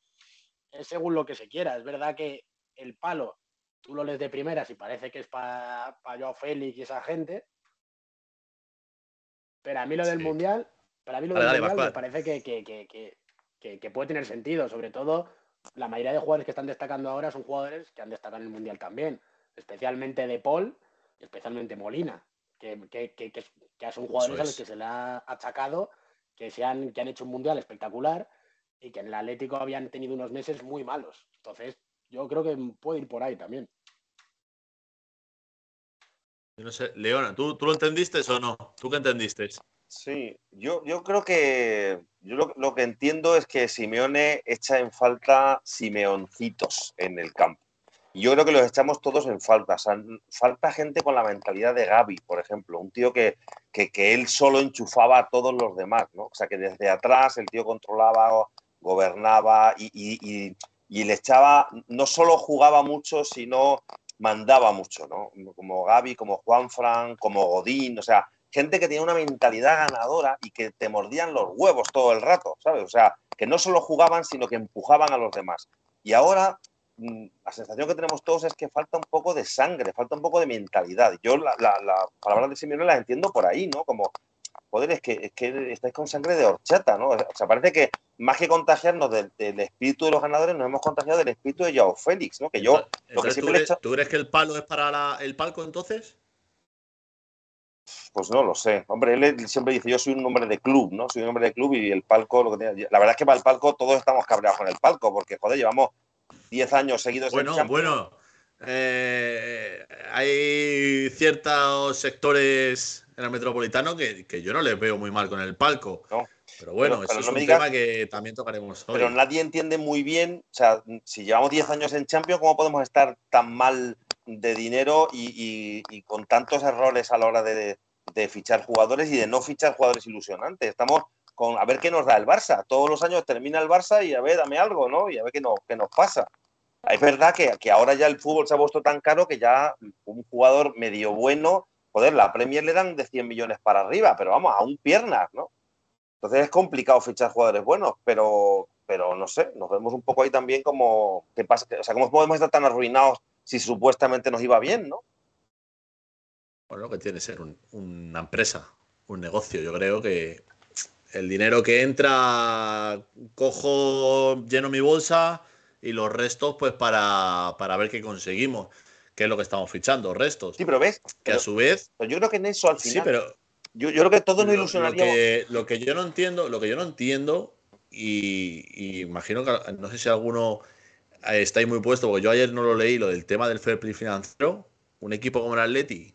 Es según lo que se quiera. Es verdad que el palo, tú lo lees de primeras y parece que es para Joao Félix y esa gente, pero a mí lo del Sí. Mundial, para mí lo Dale, del dale, Mundial me parece que, que- que- que- puede tener sentido. Sobre todo, la mayoría de jugadores que están destacando ahora son jugadores que han destacado en el Mundial también. Especialmente De Paul y especialmente Molina, que, que- que- que- que son jugadores a los es. que se le ha achacado que, se han, que han hecho un Mundial espectacular y que en el Atlético habían tenido unos meses muy malos. Entonces, yo creo que puede ir por ahí también. Yo no sé, Leona, ¿tú, ¿tú lo entendiste o no? ¿Tú qué entendiste? Sí, yo, yo creo que yo lo, lo que entiendo es que Simeone echa en falta Simeoncitos en el campo. Y yo creo que los echamos todos en falta. O sea, falta gente con la mentalidad de Gaby, por ejemplo, un tío que, que, que él solo enchufaba a todos los demás, ¿no? O sea, que desde atrás el tío controlaba, gobernaba y, le echaba, no solo jugaba mucho, sino mandaba mucho, ¿no? Como Gaby, como Juanfran, como Godín, o sea, gente que tenía una mentalidad ganadora y que te mordían los huevos todo el rato, ¿sabes? O sea, que no solo jugaban, sino que empujaban a los demás. Y ahora mm, la sensación que tenemos todos es que falta un poco de sangre, falta un poco de mentalidad. Yo la, la palabras de Simeone las entiendo por ahí, ¿no? Como, joder, es que, es que estáis con sangre de horchata, ¿no? O sea, parece que más que contagiarnos del, del espíritu de los ganadores, nos hemos contagiado del espíritu de Joao Félix, ¿no? Que yo, lo que Entonces, ¿tú, he crees, hecho, tú crees que el palo es para la- el palco entonces? pues no lo sé. Hombre, él, siempre dice, yo soy un hombre de club, ¿no? Soy un hombre de club y el palco, lo que tiene- La verdad es que para el palco todos estamos cabreados con el palco, porque, joder, llevamos 10 años seguidos Bueno, en bueno. eh, hay ciertos sectores en el metropolitano que, que yo no les veo muy mal con el palco. No. Pero bueno, Pero- eso pero es no un me digas- tema que también tocaremos hoy. pero nadie entiende muy bien, o sea, si llevamos 10 años en Champions, ¿cómo podemos estar tan mal de dinero y, y- y con tantos errores a la hora de, de fichar jugadores y de no fichar jugadores ilusionantes? Estamos con a ver qué nos da el Barça. Todos los años termina el Barça y a ver, dame algo, ¿no? Y a ver qué nos, qué nos pasa. Es verdad que, que ahora ya el fútbol se ha puesto tan caro que ya un jugador medio bueno, joder, la Premier le dan de 100 millones para arriba, pero vamos, aún piernas, ¿no? Entonces es complicado fichar jugadores buenos, pero, pero no sé, nos vemos un poco ahí también como, ¿qué pasa? O sea, ¿cómo podemos estar tan arruinados si supuestamente nos iba bien, no? Bueno, que tiene que ser un- una empresa, un negocio. Yo creo que el dinero que entra, cojo, lleno mi bolsa y los restos, pues para, para ver qué conseguimos, qué es lo que estamos fichando, restos. Sí, pero ves, que pero- a su vez, yo creo que en eso al sí, final, pero yo, yo creo que todos nos lo, lo que, lo que yo no entiendo, lo que yo no entiendo, y, y imagino que no sé si alguno eh, estáis muy puesto, porque yo ayer no lo leí, lo del tema del fair play financiero, un equipo como el Atleti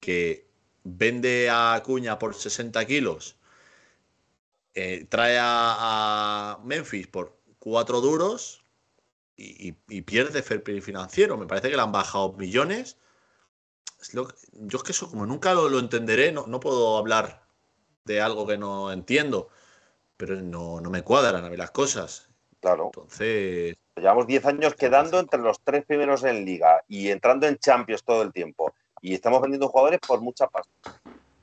que vende a Acuña por 60 kilos, eh, trae a, a Memphis por 4 duros y, y- y pierde fair play financiero. Me parece que le han bajado millones. Es lo que- yo es que eso como nunca lo, lo entenderé, no, no puedo hablar de algo que no entiendo, pero no, no me cuadran a mí las cosas. Claro, Entonces, llevamos 10 años quedando entre los tres primeros en Liga y entrando en Champions todo el tiempo. Y estamos vendiendo jugadores por mucha pasta.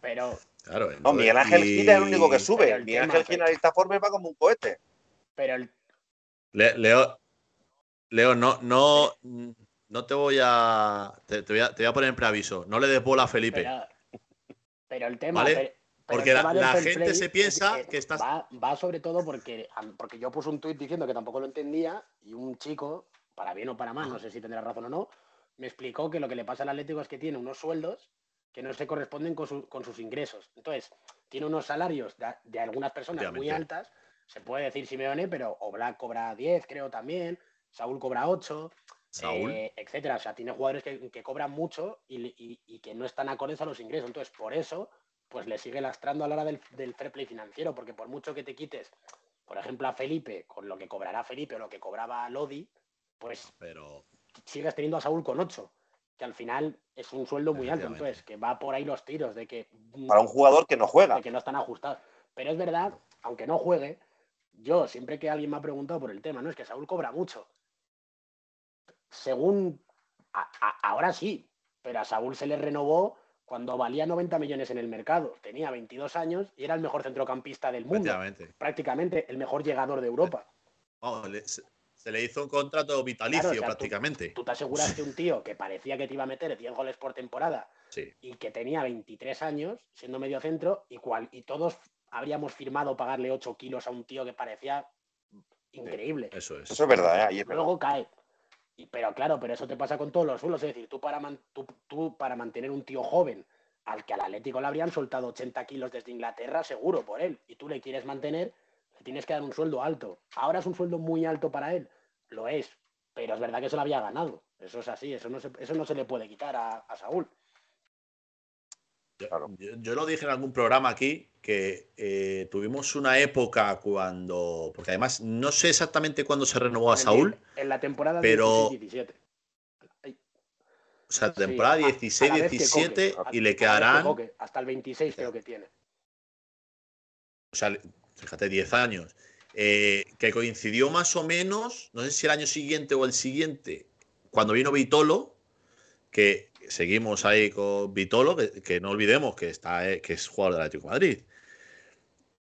Pero, claro. No, Miguel Ángel y- Gil es el único que Pero sube. el Miguel tema, Ángel Gil en la lista Forbes va como un cohete. pero el, Le- Leo, Leo, no, no, no te voy a te, te voy a. te voy a poner en preaviso. No le des bola a Felipe. pero, pero el tema, ¿Vale? pero, Pero Porque el la, tema gente play se piensa que que estás. Va, va sobre todo porque, porque yo puse un tuit diciendo que tampoco lo entendía y un chico, para bien o para mal, no sé si tendrá razón o no, me explicó que lo que le pasa al Atlético es que tiene unos sueldos que no se corresponden con, su- con sus ingresos. Entonces, tiene unos salarios de, de algunas personas muy altas, se puede decir Simeone, pero Oblak cobra 10, creo también, Saúl cobra 8, Saúl. eh, etcétera. O sea, tiene jugadores que, que cobran mucho y, y- y que no están acordes a los ingresos. Entonces, por eso, pues le sigue lastrando a la hora del, del fair play financiero, porque por mucho que te quites, por ejemplo, a Felipe, con lo que cobrará Felipe o lo que cobraba Lodi, pues Pero sigues teniendo a Saúl con 8, que al final es un sueldo muy alto. Entonces, que va por ahí los tiros de que, Para un jugador que no juega. de que no están ajustados. Pero es verdad, aunque no juegue, yo siempre que alguien me ha preguntado por el tema, no es que Saúl cobra mucho. Según a- a- ahora sí, pero a Saúl se le renovó cuando valía 90 millones en el mercado. Tenía 22 años y era el mejor centrocampista del mundo. Prácticamente el mejor llegador de Europa. Le- se, se le hizo un contrato vitalicio Claro, o sea, tú- prácticamente. Tú te aseguras que un tío que parecía que te iba a meter 10 goles por temporada Sí. y que tenía 23 años, siendo medio centro, y, cual, y todos habríamos firmado pagarle 8 kilos a un tío que parecía increíble. Eso es. Eso es verdad, ¿eh? Ahí es verdad. Luego cae. Y- pero claro, pero eso te pasa con todos los suelos. Es decir, tú para, man- tú, tú para mantener un tío joven al que al Atlético le habrían soltado 80 kilos desde Inglaterra, seguro por él, y tú le quieres mantener, le tienes que dar un sueldo alto. Ahora es un sueldo muy alto para él, lo es, pero es verdad que se lo había ganado. Eso es así, eso no se, eso no se le puede quitar a, a Saúl. Yo- yo lo dije en algún programa aquí que eh, tuvimos una época cuando. Porque además no sé exactamente cuándo se renovó a Saúl. En la temporada pero- 16-17. O sea, Sí, temporada que 16-17 Coque, y le que quedarán. Hasta el 26 creo que tiene. O sea, fíjate, 10 años. eh, que coincidió más o menos, no sé si el año siguiente o el siguiente, cuando vino Vitolo, que seguimos ahí con Vitolo, que, que no olvidemos que, está, eh, que es jugador del Atlético de Madrid.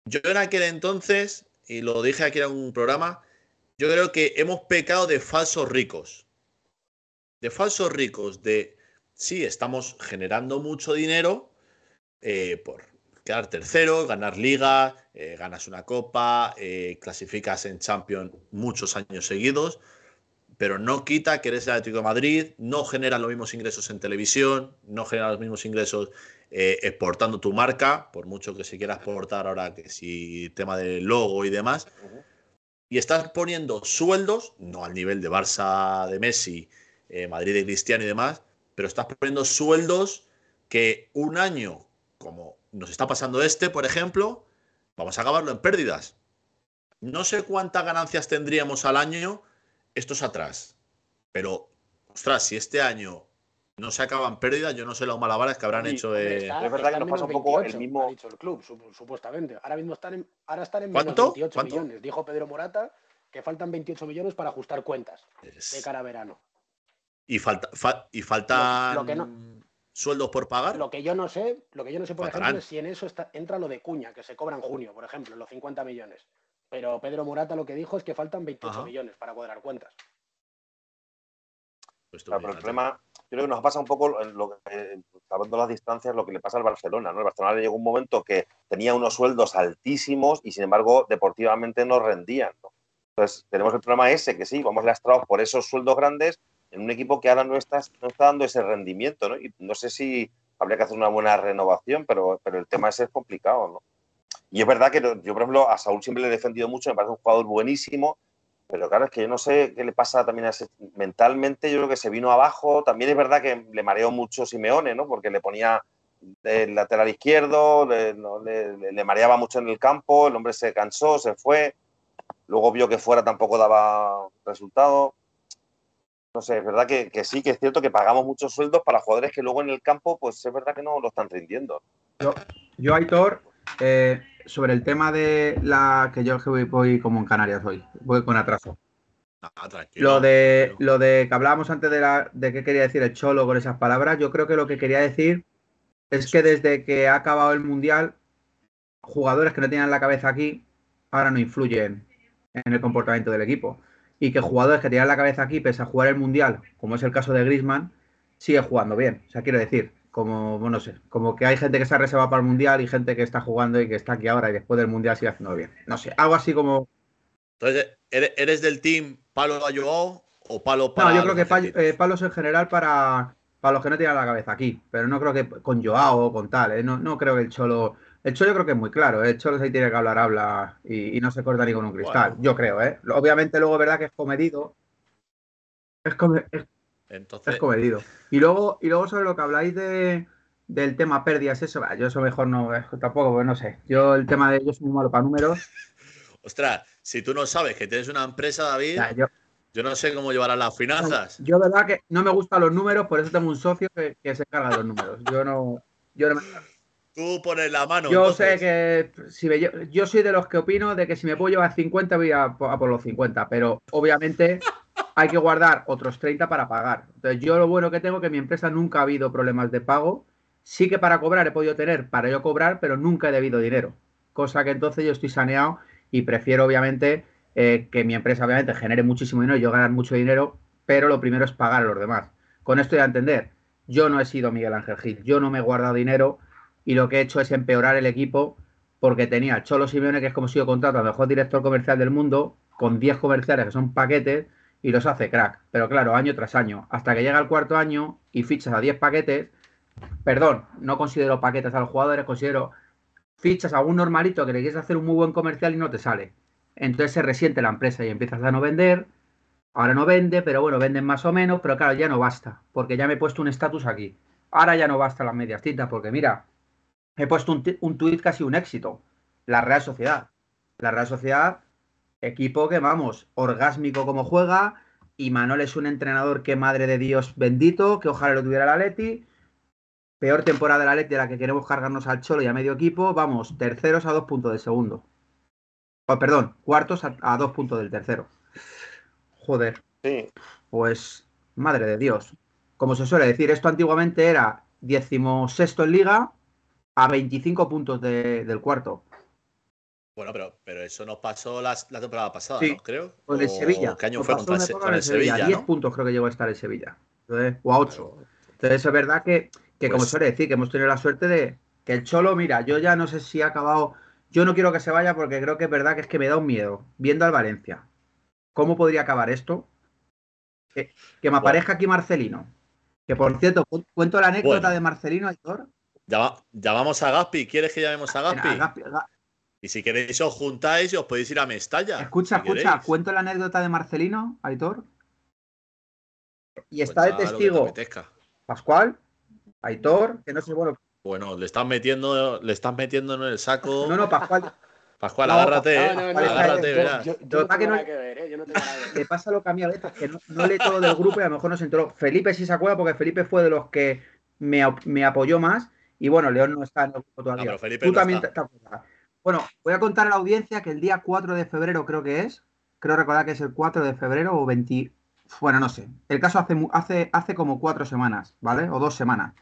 Yo en aquel entonces, y lo dije aquí en un programa, yo creo que hemos pecado de falsos ricos. De falsos ricos, de sí, estamos generando mucho dinero eh, por quedar tercero, ganar liga, eh, ganas una copa, eh, clasificas en Champions muchos años seguidos, pero no quita que eres el Atlético de Madrid, no generas los mismos ingresos en televisión, no generas los mismos ingresos eh, exportando tu marca, por mucho que se quiera exportar ahora que si tema de logo y demás, y estás poniendo sueldos, no al nivel de Barça, de Messi, eh, Madrid de Cristiano y demás, pero estás poniendo sueldos que un año, como nos está pasando este, por ejemplo, vamos a acabarlo en pérdidas. No sé cuántas ganancias tendríamos al año estos atrás, pero, ostras, si este año no se acaban pérdidas, yo no sé los malabares que habrán Sí, hecho está- Es verdad que nos pasa un poco el 28, mismo- ha dicho el club, sup- supuestamente. Ahora mismo están en, ahora están en ¿Cuánto? menos 28 ¿Cuánto? millones. Dijo Pedro Morata que faltan 28 millones para ajustar cuentas de cara a verano. Y, falta, fa- y faltan Lo- lo que no- sueldos por pagar. Lo que yo no sé, lo que yo no sé, por Faltarán. ejemplo, es si en eso está- entra lo de Cuña, que se cobra en junio, por ejemplo, los 50 millones. Pero Pedro Morata lo que dijo es que faltan 28 Ajá. millones para cuadrar cuentas. Pues tú Claro, pero el problema, creo que nos pasa un poco, en lo que, eh, salvando las distancias, lo que le pasa al Barcelona. ¿no? El Barcelona le llegó un momento que tenía unos sueldos altísimos y, sin embargo, deportivamente no rendían. ¿no? Entonces, tenemos el problema ese, que sí, vamos lastrados por esos sueldos grandes en un equipo que ahora no está, no está dando ese rendimiento. ¿no? Y no sé si habría que hacer una buena renovación, pero, pero el tema ese es complicado. ¿no? Y es verdad que yo, por ejemplo, a Saúl siempre le he defendido mucho, me parece un jugador buenísimo, pero claro, es que yo no sé qué le pasa también a ese, mentalmente, yo creo que se vino abajo. También es verdad que le mareó mucho Simeone, ¿no? Porque le ponía el lateral izquierdo, le, no, le- le- mareaba mucho en el campo, el hombre se cansó, se fue. Luego vio que fuera tampoco daba resultado. No sé, es verdad que, que sí, que es cierto que pagamos muchos sueldos para jugadores que luego en el campo, pues es verdad que no lo están rindiendo. Yo, Aitor, eh, sobre el tema de la que yo voy, voy como en Canarias hoy, voy con atraso. Ah, Lo de, lo de que hablábamos antes de, la, de qué quería decir el Cholo con esas palabras, yo creo que lo que quería decir es que desde que ha acabado el Mundial, jugadores que no tenían la cabeza aquí, ahora no influyen en el comportamiento del equipo. Y que jugadores que tenían la cabeza aquí, pese a jugar el Mundial, como es el caso de Griezmann, sigue jugando bien. O sea, quiero decir, como, bueno, no sé, como que hay gente que se ha reservado para el Mundial y gente que está jugando y que está aquí ahora y después del Mundial sigue haciendo bien. No sé, algo así como... Entonces, ¿eres, del team palo a Joao o palo para No, yo creo que pa- argentinos? eh, palos en general para, para los que no tienen la cabeza aquí, pero no creo que con Joao o con tal, ¿eh? no, no creo que el Cholo... El Cholo yo creo que es muy claro, ¿eh? el Cholo si tiene que hablar, habla y, y no se corta ni con un cristal, Bueno. yo creo, ¿eh? Obviamente luego es verdad que es comedido, es, come- es Entonces, Es comedido. Y luego, y luego sobre lo que habláis de, del tema pérdidas, eso, yo eso mejor no, tampoco, pues no sé. Yo el tema de yo soy muy malo para números. ostras, si tú no sabes que tienes una empresa, David, yo, yo no sé cómo llevarás las finanzas. yo verdad que no me gustan los números, por eso tengo un socio que, que se encarga de los números. Yo no, yo no me- Tú pones la mano. yo entonces. sé que si me yo soy de los que opino de que si me puedo llevar 50 voy a por los 50, pero obviamente hay que guardar otros 30 para pagar. Entonces yo lo bueno que tengo es que en mi empresa nunca ha habido problemas de pago. Sí que para cobrar he podido tener para yo cobrar, pero nunca he debido dinero. Cosa que entonces yo estoy saneado y prefiero obviamente eh, que mi empresa obviamente genere muchísimo dinero yo ganar mucho dinero, pero lo primero es pagar a los demás. Con esto ya entender, yo no he sido Miguel Ángel Gil, yo no me he guardado dinero y lo que he hecho es empeorar el equipo porque tenía Cholo Simeone, que es como si yo contrato al mejor director comercial del mundo, con 10 comerciales que son paquetes, y los hace crack. Pero claro, año tras año, hasta que llega el cuarto año y fichas a 10 paquetes, perdón, no considero paquetes a los jugadores, considero fichas a un normalito que le quieres hacer un muy buen comercial y no te sale. Entonces se resiente la empresa y empiezas a no vender. Ahora no vende, pero bueno, venden más o menos, pero claro, ya no basta, porque ya me he puesto un estatus aquí. Ahora ya no basta las medias tintas, porque mira, he puesto un, un tuit casi un éxito. La Real Sociedad. La Real Sociedad, equipo que vamos, orgásmico como juega. Y Manol es un entrenador que madre de Dios bendito, que ojalá lo tuviera la Leti. Peor temporada de la Leti de la que queremos cargarnos al Cholo y a medio equipo. Vamos, terceros a dos puntos del segundo. Oh, perdón, cuartos a, a dos puntos del tercero. Joder, Sí, pues madre de Dios. Como se suele decir, esto antiguamente era decimosexto en liga a 25 puntos de- del cuarto. Bueno, pero, pero eso nos pasó las- la temporada pasada, Sí. ¿no? Creo. Con el Sevilla. ¿Qué año Nos fue pasó contra con el Sevilla, 10 ¿no? puntos creo que llegó a estar el Sevilla. Entonces, o a 8. Claro. Entonces es verdad que, que como Pues- suele decir, que hemos tenido la suerte de que el Cholo, mira, yo ya no sé si ha acabado. Yo no quiero que se vaya porque creo que es verdad que es que me da un miedo. Viendo al Valencia, ¿cómo podría acabar esto? Que, que me aparezca aquí Marcelino. Que por cierto, cu- cuento la anécdota Bueno. de Marcelino. Llama- llamamos a Gaspi. ¿Quieres que llamemos a Gaspi? Venga, Gaspi, Ga- Y si queréis os juntáis y os podéis ir a Mestalla. Escucha, si escucha, queréis. cuento la anécdota de Marcelino, Aitor. Y está de te testigo apetezca. Pascual, Aitor, que no sé, bueno, Bueno, le estás metiendo, le estás metiendo en el saco. no, no, Pascual, Pascual, No, agárrate, no, eh. no, no, agárrate, no, verás. Yo, yo Lo no que pasa tengo que no- nada que ver, ¿eh? Yo no tengo nada que ver. le pasa lo que a mí a veces, que no, no lee todo del grupo y a lo mejor no se enteró. Felipe sí se acuerda porque Felipe fue de los que me, ap- me apoyó más y bueno, León no está en el grupo todavía. No, pero Felipe Tú no también está. te- te acuerdas. Bueno, voy a contar a la audiencia que el día 4 de febrero creo que es, creo recordar que es el 4 de febrero o 20, bueno, no sé. El caso hace, hace, hace como cuatro semanas, ¿vale? O dos semanas.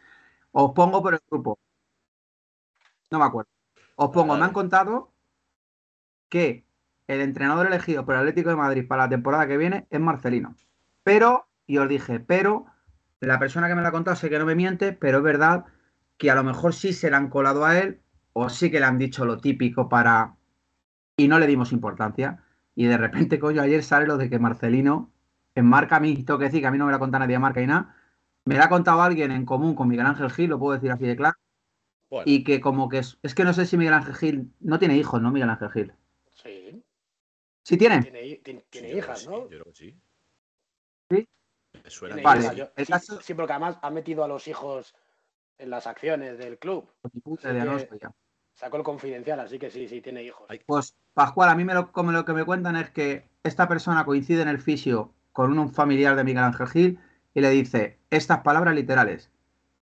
Os pongo por el grupo. No me acuerdo. Os pongo, me han contado que el entrenador elegido por el Atlético de Madrid para la temporada que viene es Marcelino. Pero, y os dije, pero la persona que me lo ha contado sé que no me miente, pero es verdad que a lo mejor sí se le han colado a él o sí que le han dicho lo típico para... y no le dimos importancia. Y de repente, coño, ayer sale lo de que Marcelino en marca a mí, tengo que decir que a mí no me lo ha contado nadie de marca y nada, me lo ha contado alguien en común con Miguel Ángel Gil, lo puedo decir así de claro, Bueno, y que como que es, es que no sé si Miguel Ángel Gil no tiene hijos, ¿no? Miguel Ángel Gil. Sí, Sí tiene. tiene, tiene- sí, hijas, ¿no? Sí, yo creo que sí. ¿Sí? Me suena Vale. sí. Yo- el sí, caso- sí, porque además ha metido a los hijos en las acciones del club. Que-. Sacó el confidencial, así que sí, sí, tiene hijos. Pues Pascual, a mí me lo, como lo que me cuentan es que esta persona coincide en el fisio con un familiar de Miguel Ángel Gil y le dice estas palabras literales.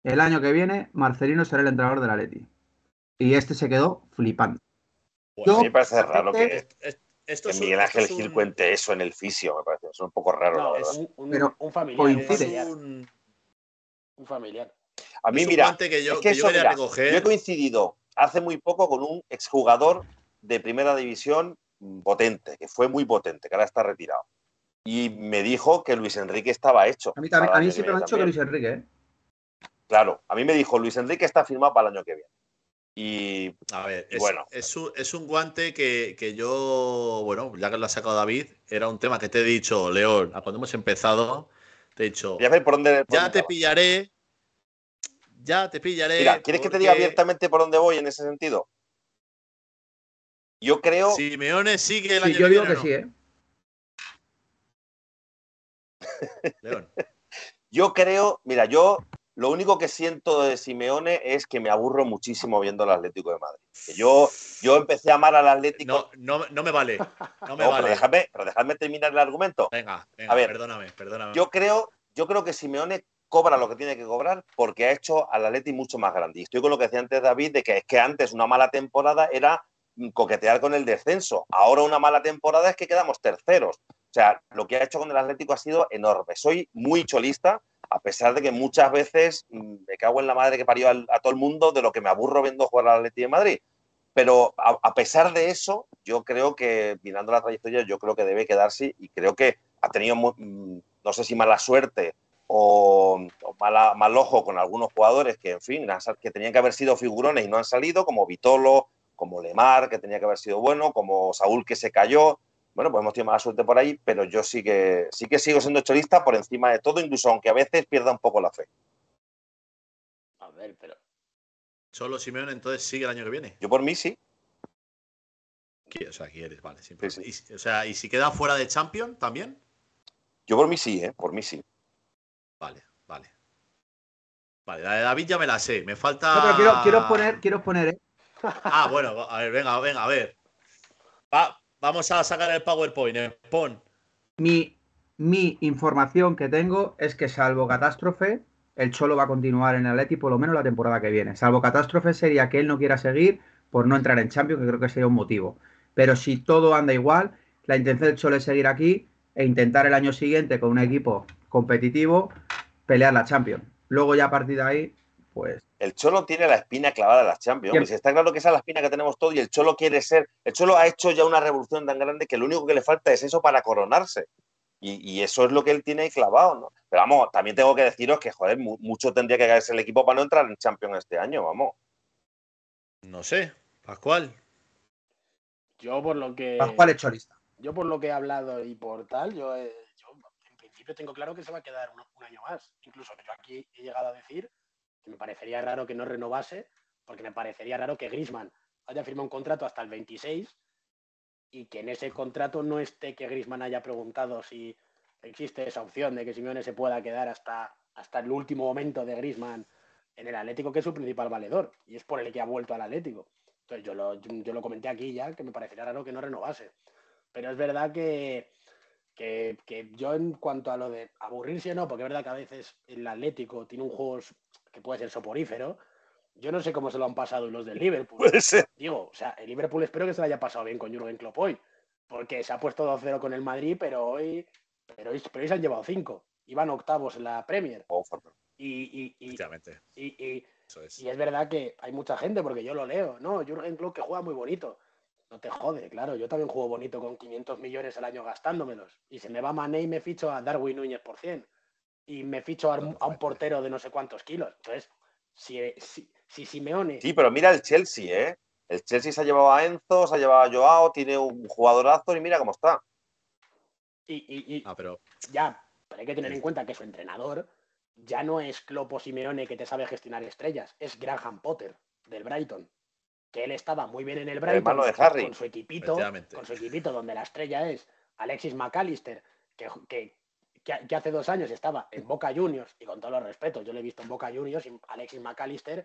El año que viene, Marcelino será el entrenador de la Leti. Y este se quedó flipando. A mí me parece raro que, es- es- esto que Miguel Ángel un- Gil cuente eso en el fisio, me parece. Es un poco raro, la No, verdad. es un, un- Pero un familiar. Un coincide. familiar, un- un familiar. A mí, es un mira, guante que yo, es que que yo eso, quería mira, recoger. yo he coincidido hace muy poco con un exjugador de primera división potente, que fue muy potente, que ahora está retirado. Y me dijo que Luis Enrique estaba hecho. A mí, también, a mí siempre me han dicho que Luis. Enrique, ¿eh? Claro, a mí me dijo Luis Enrique está firmado para el año que viene. Y A ver, es, bueno. es, un, es un guante que, que yo, bueno, ya que lo ha sacado David, era un tema que te he dicho, León, a cuando hemos empezado, te he dicho, voy a ver por dónde. por ya dónde te pillaré, ya te pillaré. Mira, ¿quieres que te diga abiertamente por dónde voy en ese sentido? Yo creo. Simeone sigue el Sí, año yo que digo viene, que ¿o sí, ¿eh? León. Yo creo, mira, yo lo único que siento de Simeone es que me aburro muchísimo viendo al Atlético de Madrid. Que yo, yo empecé a amar al Atlético. No, no, no me vale, no me No, pero, vale. déjame, pero déjame terminar el argumento. Venga, venga, A ver, perdóname, perdóname. Yo creo, yo creo que Simeone cobra lo que tiene que cobrar porque ha hecho al Atleti mucho más grande. Y estoy con lo que decía antes David, de que es que antes una mala temporada era mm, coquetear con el descenso. Ahora una mala temporada es que quedamos terceros. O sea, lo que ha hecho con el Atlético ha sido enorme. Soy muy cholista, a pesar de que muchas veces mm, me cago en la madre que parió a, todo el mundo de lo que me aburro viendo jugar al Atleti de Madrid. Pero a, pesar de eso, yo creo que, mirando la trayectoria, yo creo que debe quedarse y creo que ha tenido, mm, no sé si mala suerte o, o mala- mal ojo con algunos jugadores que, en fin, que tenían que haber sido figurones y no han salido, como Vitolo, como Lemar, que tenía que haber sido bueno, como Saúl, que se cayó. Bueno, pues hemos tenido mala suerte por ahí, pero yo sí que, sí que sigo siendo cholista por encima de todo, incluso aunque a veces pierda un poco la fe. A ver, pero Solo Simeone entonces sigue el año que viene. Yo por mí sí. O sea, quieres, vale, Sí. Y- o sea, ¿y si queda fuera de Champion también? Yo por mí sí, ¿eh? Por mí sí. Vale, vale. Vale, la de David ya me la sé. Me falta. No, pero quiero, quiero poner, quiero poner, ¿eh? Ah, bueno, a ver, venga, venga, a ver. Va- vamos a sacar el PowerPoint. eh. Pon. Mi, mi información que tengo es que salvo catástrofe, el Cholo va a continuar en el Atleti por lo menos la temporada que viene. Salvo catástrofe sería que él no quiera seguir por no entrar en Champions, que creo que sería un motivo. Pero si todo anda igual, la intención del Cholo es seguir aquí e intentar el año siguiente con un equipo competitivo pelear la Champions. Luego ya a partir de ahí, pues El Cholo tiene la espina clavada de las Champions. Hombre, si está claro que esa es la espina que tenemos todos y el Cholo quiere ser. El Cholo ha hecho ya una revolución tan grande que lo único que le falta es eso para coronarse. Y, y eso es lo que él tiene ahí clavado, ¿no? Pero vamos, también tengo que deciros que, joder, mu- mucho tendría que caerse el equipo para no entrar en Champions este año, vamos. No sé, Pascual. yo por lo que. Pascual es cholista. Yo por lo que he hablado y por tal, yo, en principio tengo claro que se va a quedar un, año más. Incluso yo aquí he llegado a decir que me parecería raro que no renovase, porque me parecería raro que Grisman haya firmado un contrato hasta el 26 y que en ese contrato no esté que Grisman haya preguntado si existe esa opción de que Simeone se pueda quedar hasta, hasta el último momento de Grisman en el Atlético, que es su principal valedor, y es por el que ha vuelto al Atlético. Entonces yo lo, yo lo comenté aquí ya, que me parecería raro que no renovase. Pero es verdad que, que, que yo en cuanto a lo de aburrirse o no, porque es verdad que a veces el Atlético tiene un juego que puede ser soporífero, yo no sé cómo se lo han pasado los del Liverpool. Puede ser. Digo, o sea, el Liverpool espero que se lo haya pasado bien con Jürgen Klopp hoy, porque se ha puesto 2-0 con el Madrid, pero hoy, pero hoy, pero hoy se han llevado 5. Iban octavos en la Premier. Oh. Y, y, y, y- y- Eso es. y es verdad que hay mucha gente, porque yo lo leo, no, Jürgen Klopp que juega muy bonito. No te jode, claro, yo también juego bonito con 500 millones al año gastándomelos. Y se me va Mané y me ficho a Darwin Núñez por 100. Y me ficho a, un- a un Totalmente. portero de no sé cuántos kilos. Entonces, si, si, si Simeone... Sí, pero mira el Chelsea, ¿eh? El Chelsea se ha llevado a Enzo, se ha llevado a Joao, tiene un jugadorazo y mira cómo está. Y, y- y Ah, pero ya, pero hay que tener en cuenta que su entrenador ya no es Klopp o Simeone que te sabe gestionar estrellas, es Graham Potter del Brighton. Que él estaba muy bien en el Brighton hermano de Harry. con su equipito, con su equipito donde la estrella es Alexis McAllister, que, que, que- que hace dos años estaba en Boca Juniors, y con todos los respetos, yo le he visto en Boca Juniors y Alexis McAllister,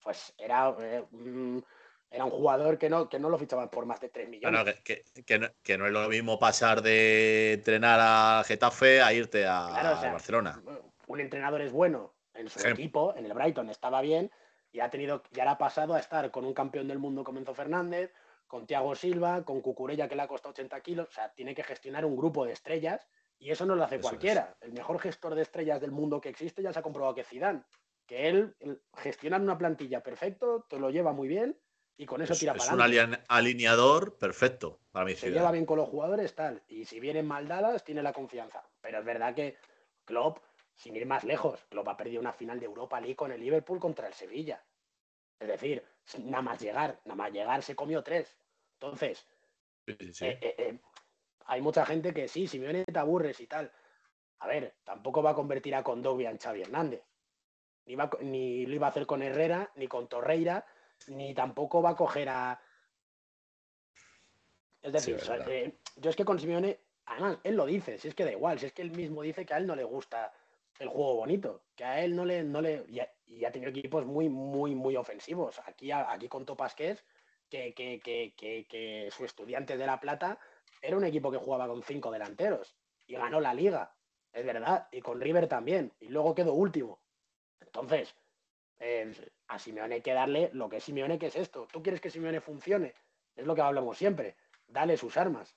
pues era, eh, un- era un jugador que no, que no lo fichaban por más de 3 millones. bueno, que, que- que no, que no es lo mismo pasar de entrenar a Getafe a irte a, Claro, o sea, Barcelona. un entrenador es bueno en su equipo, en el Brighton estaba bien, y ha tenido, ya le ha pasado a estar con un campeón del mundo como Enzo Fernández, con Thiago Silva, con Cucurella que le ha costado 80 kilos, o sea, tiene que gestionar un grupo de estrellas y eso no lo hace Eso es. cualquiera. El mejor gestor de estrellas del mundo que existe ya se ha comprobado que es Zidane, que él, él gestiona una plantilla perfecto, te lo lleva muy bien y con eso Es, tira es para un adelante. alien- alineador perfecto para mi Se lleva bien con los jugadores, tal. Y si vienen mal dadas, tiene la confianza. Pero es verdad que Klopp sin ir más lejos, Klopp ha perdido una final de Europa League con el Liverpool contra el Sevilla. Es decir, nada más llegar, nada más llegar se comió tres. Entonces, Sí, sí, sí. eh, eh, eh, hay mucha gente que sí, Simeone te aburres y tal. A ver, tampoco va a convertir a Condovia en Xavi Hernández. Ni, va, ni lo iba a hacer con Herrera, ni con Torreira, ni tampoco va a coger a. Es decir, Sí, yo es que con Simeone, además, él lo dice, si es que da igual, si es que él mismo dice que a él no le gusta el juego bonito, que a él no le. No le y, ha, y ha tenido equipos muy, muy, muy ofensivos. Aquí, aquí con Pasqués, que, que, que, que, que su estudiante de La Plata era un equipo que jugaba con cinco delanteros y ganó la liga, es verdad, y con River también, y luego quedó último. Entonces, eh, a Simeone hay que darle lo que es Simeone, que es esto. ¿Tú quieres que Simeone funcione? Es lo que hablamos siempre. Dale sus armas.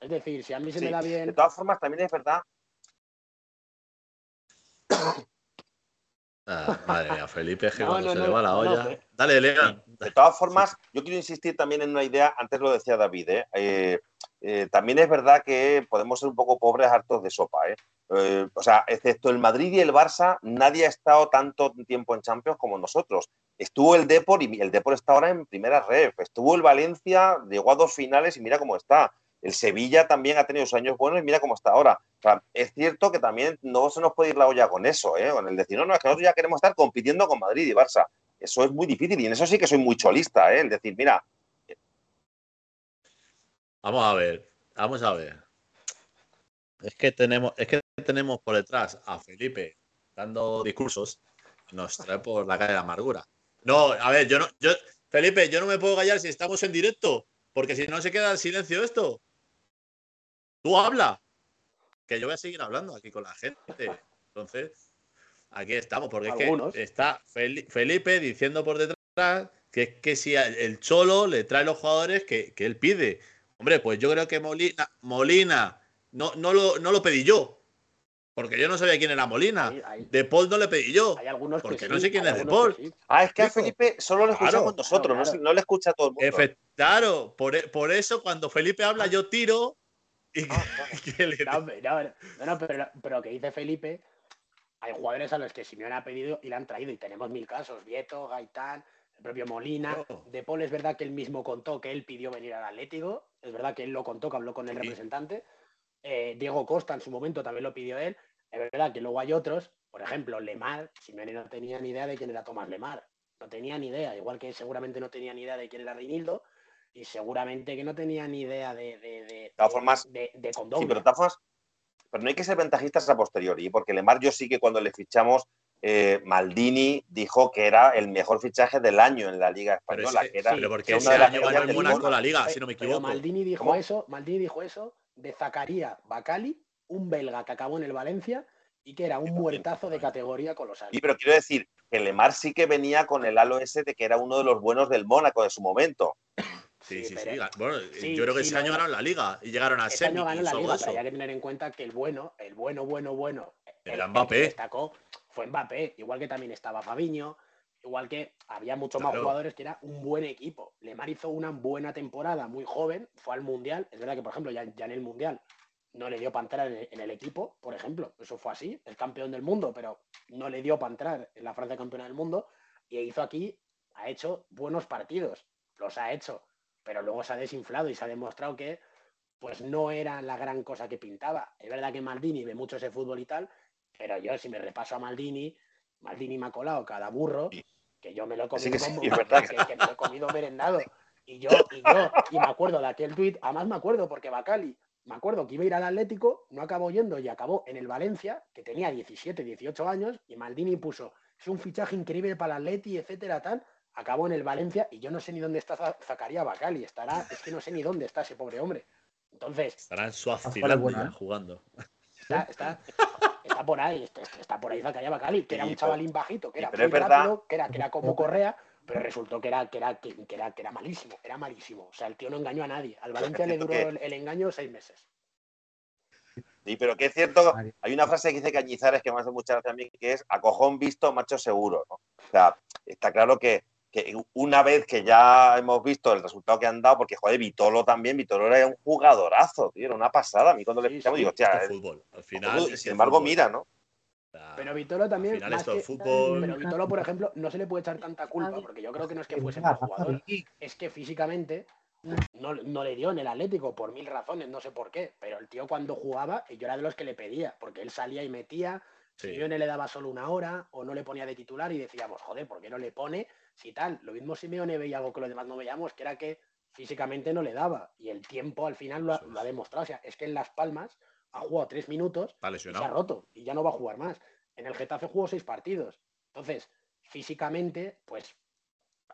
Es decir, si a mí se Sí. me da De bien. todas formas, también es verdad. Ah, madre mía, Felipe, es que No, cuando no, se no, le va la olla. Dale, Legan. De todas formas, yo quiero insistir también en una idea, antes lo decía David, ¿eh? Eh, eh, también es verdad que podemos ser un poco pobres hartos de sopa. ¿eh? Eh, o sea, excepto el Madrid y el Barça, nadie ha estado tanto tiempo en Champions como nosotros. Estuvo el Depor y el Depor está ahora en primera red. Estuvo el Valencia, llegó a dos finales y mira cómo está. El Sevilla también ha tenido sus años buenos y mira cómo está ahora. Es cierto que también no se nos puede ir la olla con eso, ¿eh? con el decir, no, no, es que nosotros ya queremos estar compitiendo con Madrid y Barça. Eso es muy difícil y en eso sí que soy muy cholista, ¿eh? el decir, mira, Vamos a ver, vamos a ver. Es que tenemos, es que tenemos por detrás a Felipe dando discursos, nos trae por la calle de la amargura. No, a ver, yo no, yo, Felipe, yo no me puedo callar si estamos en directo, porque si no se queda en silencio esto. Tú habla, que yo voy a seguir hablando aquí con la gente. Entonces, aquí estamos, porque Algunos. es que está Fel- Felipe diciendo por detrás que es que si el Cholo le trae los jugadores que, que él pide. Hombre, pues yo creo que Molina, Molina no, no, lo, no lo pedí yo, porque yo no sabía quién era Molina. Hay, hay- De Paul no le pedí yo. hay algunos que porque sí, no sé quién hay es De Paul. sí. ah, es que a. Felipe solo lo Claro, escuchamos nosotros, claro, no claro. No, le escucha a todo el mundo. Efe- claro, por, e- por eso cuando Felipe habla yo tiro y Ah, No, no, no, no, pero, pero lo que dice Felipe, hay jugadores a los que Simeone ha pedido y le han traído, y tenemos mil casos, Vieto, Gaitán, el propio Molina, Claro. De Paul es verdad que él mismo contó que él pidió venir al Atlético, es verdad que él lo contó, que habló con el Sí. representante, Eh, Diego Costa en su momento también lo pidió él, es verdad que luego hay otros, por ejemplo, Lemar, Simeone no tenía ni idea de quién era Tomás Lemar, no tenía ni idea, igual que seguramente no tenía ni idea de quién era Reinildo, y seguramente que no tenía ni idea de, de, de, todas formas, de, de Sí, Condovia. pero de formas, pero no hay que ser ventajistas a posteriori, porque Lemar yo sí que cuando le fichamos, eh, Maldini dijo que era el mejor fichaje del año en la Liga Pero, Española, ese- que era pero porque ese de año ganó el Mónaco la liga, si no me Pero equivoco. Maldini dijo ¿Cómo? eso, Maldini dijo eso de Zacaría Bacali, un belga que acabó en el Valencia y que era un muertazo de categoría colosal. Sí, pero quiero decir que Lemar sí que venía con el halo ese de que era uno de los buenos del Mónaco de su momento. Sí, sí, sí. Bueno, Sí, yo creo que sí, ese año ganaron la liga y llegaron a Ese año semis ganó la liga, pero hay que tener en cuenta que el bueno, el bueno, bueno, bueno, el, Era el Mbappé. que destacó fue Mbappé, igual que también estaba Fabiño, igual que había muchos más jugadores que era un buen equipo. Lemar hizo una buena temporada, muy joven, fue al Mundial, es verdad que por ejemplo ya, ya en el Mundial no le dio para entrar en el, en el equipo, por ejemplo, eso fue así, es campeón del mundo, pero no le dio para entrar en la Francia campeona del mundo y hizo aquí, ha hecho buenos partidos, los ha hecho, pero luego se ha desinflado y se ha demostrado que pues no era la gran cosa que pintaba. Es verdad que Maldini ve mucho ese fútbol y tal, pero yo si me repaso a Maldini, Maldini me ha colado cada burro, que yo me lo he comido que sí, como- es verdad que, que me lo he comido merendado. Y yo, y yo, y me acuerdo de aquel tuit, además me acuerdo porque Bacali, me acuerdo que iba a ir al Atlético, no acabó yendo y acabó en el Valencia, que tenía 17, 18 años, y Maldini puso, es un fichaje increíble para el Atleti, etcétera, tal, acabó en el Valencia y yo no sé ni dónde está Za- Zacaría Bacali, estará, es que no sé ni dónde está ese pobre hombre. Entonces, Estará en es Suazilandia ¿eh? jugando. está, está, está por ahí, está, está por ahí Zacarías Bacali, que era un chavalín bajito, que era muy rápido, que era, que era como Correa, pero resultó que era, que era, que, que era, que era malísimo, era malísimo. O sea, el tío no engañó a nadie. Al Valencia le duró que- el, el engaño seis meses. Sí, pero que es cierto, hay una frase que dice Cañizares que me hace mucha gracia a mí, que es a cojón visto, macho seguro. ¿no? O sea, está claro que, que una vez que ya hemos visto el resultado que han dado, porque joder, Vitolo también, Vitolo era un jugadorazo, tío, era una pasada. A mí cuando le sí, digo, hostia, el- fútbol. Al final. y sin embargo, fútbol. mira, ¿no? Pero Vitolo también. Al final más esto que- fútbol. Pero Vitolo, por ejemplo, no se le puede echar tanta culpa, porque yo creo que no es que fuese mal jugador, es que físicamente no, no le dio en el Atlético por mil razones, no sé por qué. Pero el tío cuando jugaba, yo era de los que le pedía, porque él salía y metía, Sí. Simeone le daba solo una hora o no le ponía de titular y decíamos, joder, ¿por qué no le pone? Si tal, lo mismo Simeone veía algo que los demás no veíamos, que era que físicamente no le daba. Y el tiempo al final lo ha, lo demostrado. O sea, es que en Las Palmas ha jugado tres minutos y se ha roto y ya no va a jugar más. En el Getafe jugó seis partidos. Entonces, físicamente, pues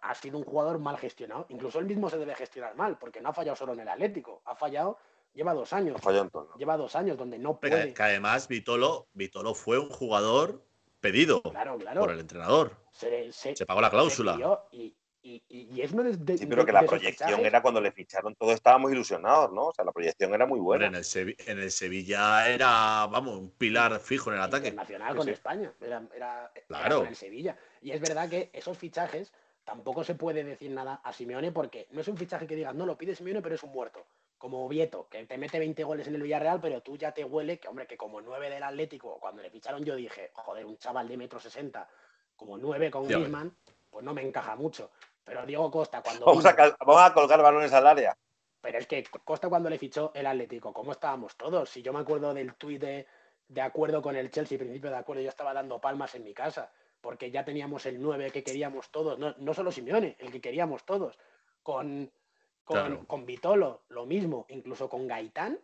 ha sido un jugador mal gestionado. Incluso él mismo se debe gestionar mal, porque no ha fallado solo en el Atlético, ha fallado, lleva dos años. Falló en todo. Lleva dos años donde no puede. Que, que además Vitolo, Vitolo fue un jugador pedido Claro, claro. por el entrenador. Se, se- Se pagó la cláusula. y, y- y- y es uno de, de- Sí, pero de- que la de proyección era cuando le ficharon, todos estábamos ilusionados, ¿no? O sea, la proyección era muy buena. en, el Sevi- en el Sevilla era, vamos, un pilar fijo en el ataque. internacional Sí, con sí. España. Era, era- era Claro. con el Sevilla. Y es verdad que esos fichajes tampoco se puede decir nada a Simeone porque no es un fichaje que digas, no, lo pide Simeone, pero es un muerto. Como Vieto, que te mete 20 goles en el Villarreal, pero tú ya te huele que, hombre, que como 9 del Atlético, cuando le ficharon yo dije, joder, un chaval de metro 60, como 9 con. Griezmann, pues no me encaja mucho. Pero Diego Costa, cuando. Vamos a, vino- vamos a colgar balones al área. pero es que Costa cuando le fichó el Atlético, ¿cómo estábamos todos? Si yo me acuerdo del tuit de, de acuerdo con el Chelsea, principio de acuerdo, yo estaba dando palmas en mi casa, porque ya teníamos el 9 que queríamos todos, no, no solo Simeone, el que queríamos todos. Con, con, Claro. con Vitolo, lo mismo, incluso con Gaitán,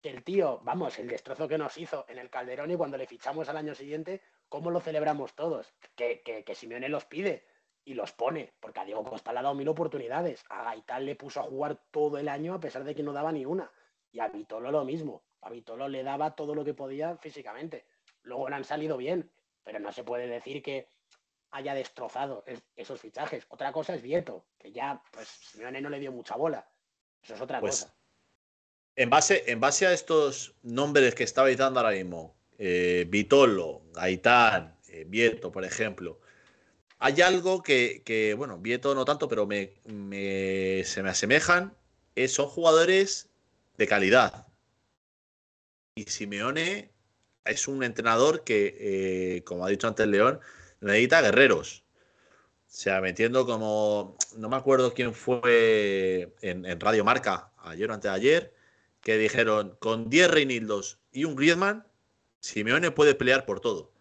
que el tío, vamos, el destrozo que nos hizo en el Calderón y cuando le fichamos al año siguiente, ¿cómo lo celebramos todos? Que, que, que Simeone los pide y los pone, porque a Diego Costa le ha dado mil oportunidades. A Gaitán le puso a jugar todo el año a pesar de que no daba ni una. Y a Vitolo lo mismo. A Vitolo le daba todo lo que podía físicamente. Luego le han salido bien, pero no se puede decir que haya destrozado es- esos fichajes. Otra cosa es Vieto, que ya, pues, Simeone no le dio mucha bola. Eso es otra Pues, cosa. En base, en base a estos nombres que estabais dando ahora mismo, eh, Vitolo, Gaitán, eh, Vieto, por ejemplo, hay algo que, que, bueno, Vieto no tanto, pero me, me- se me asemejan, eh, son jugadores de calidad. Y Simeone es un entrenador que, como ha dicho antes León, necesita guerreros. O sea, metiendo como, no me acuerdo quién fue en, en Radio Marca, ayer o antes de ayer, que dijeron, con 10 Reinildos y un Griezmann, Simeone puede pelear por todo.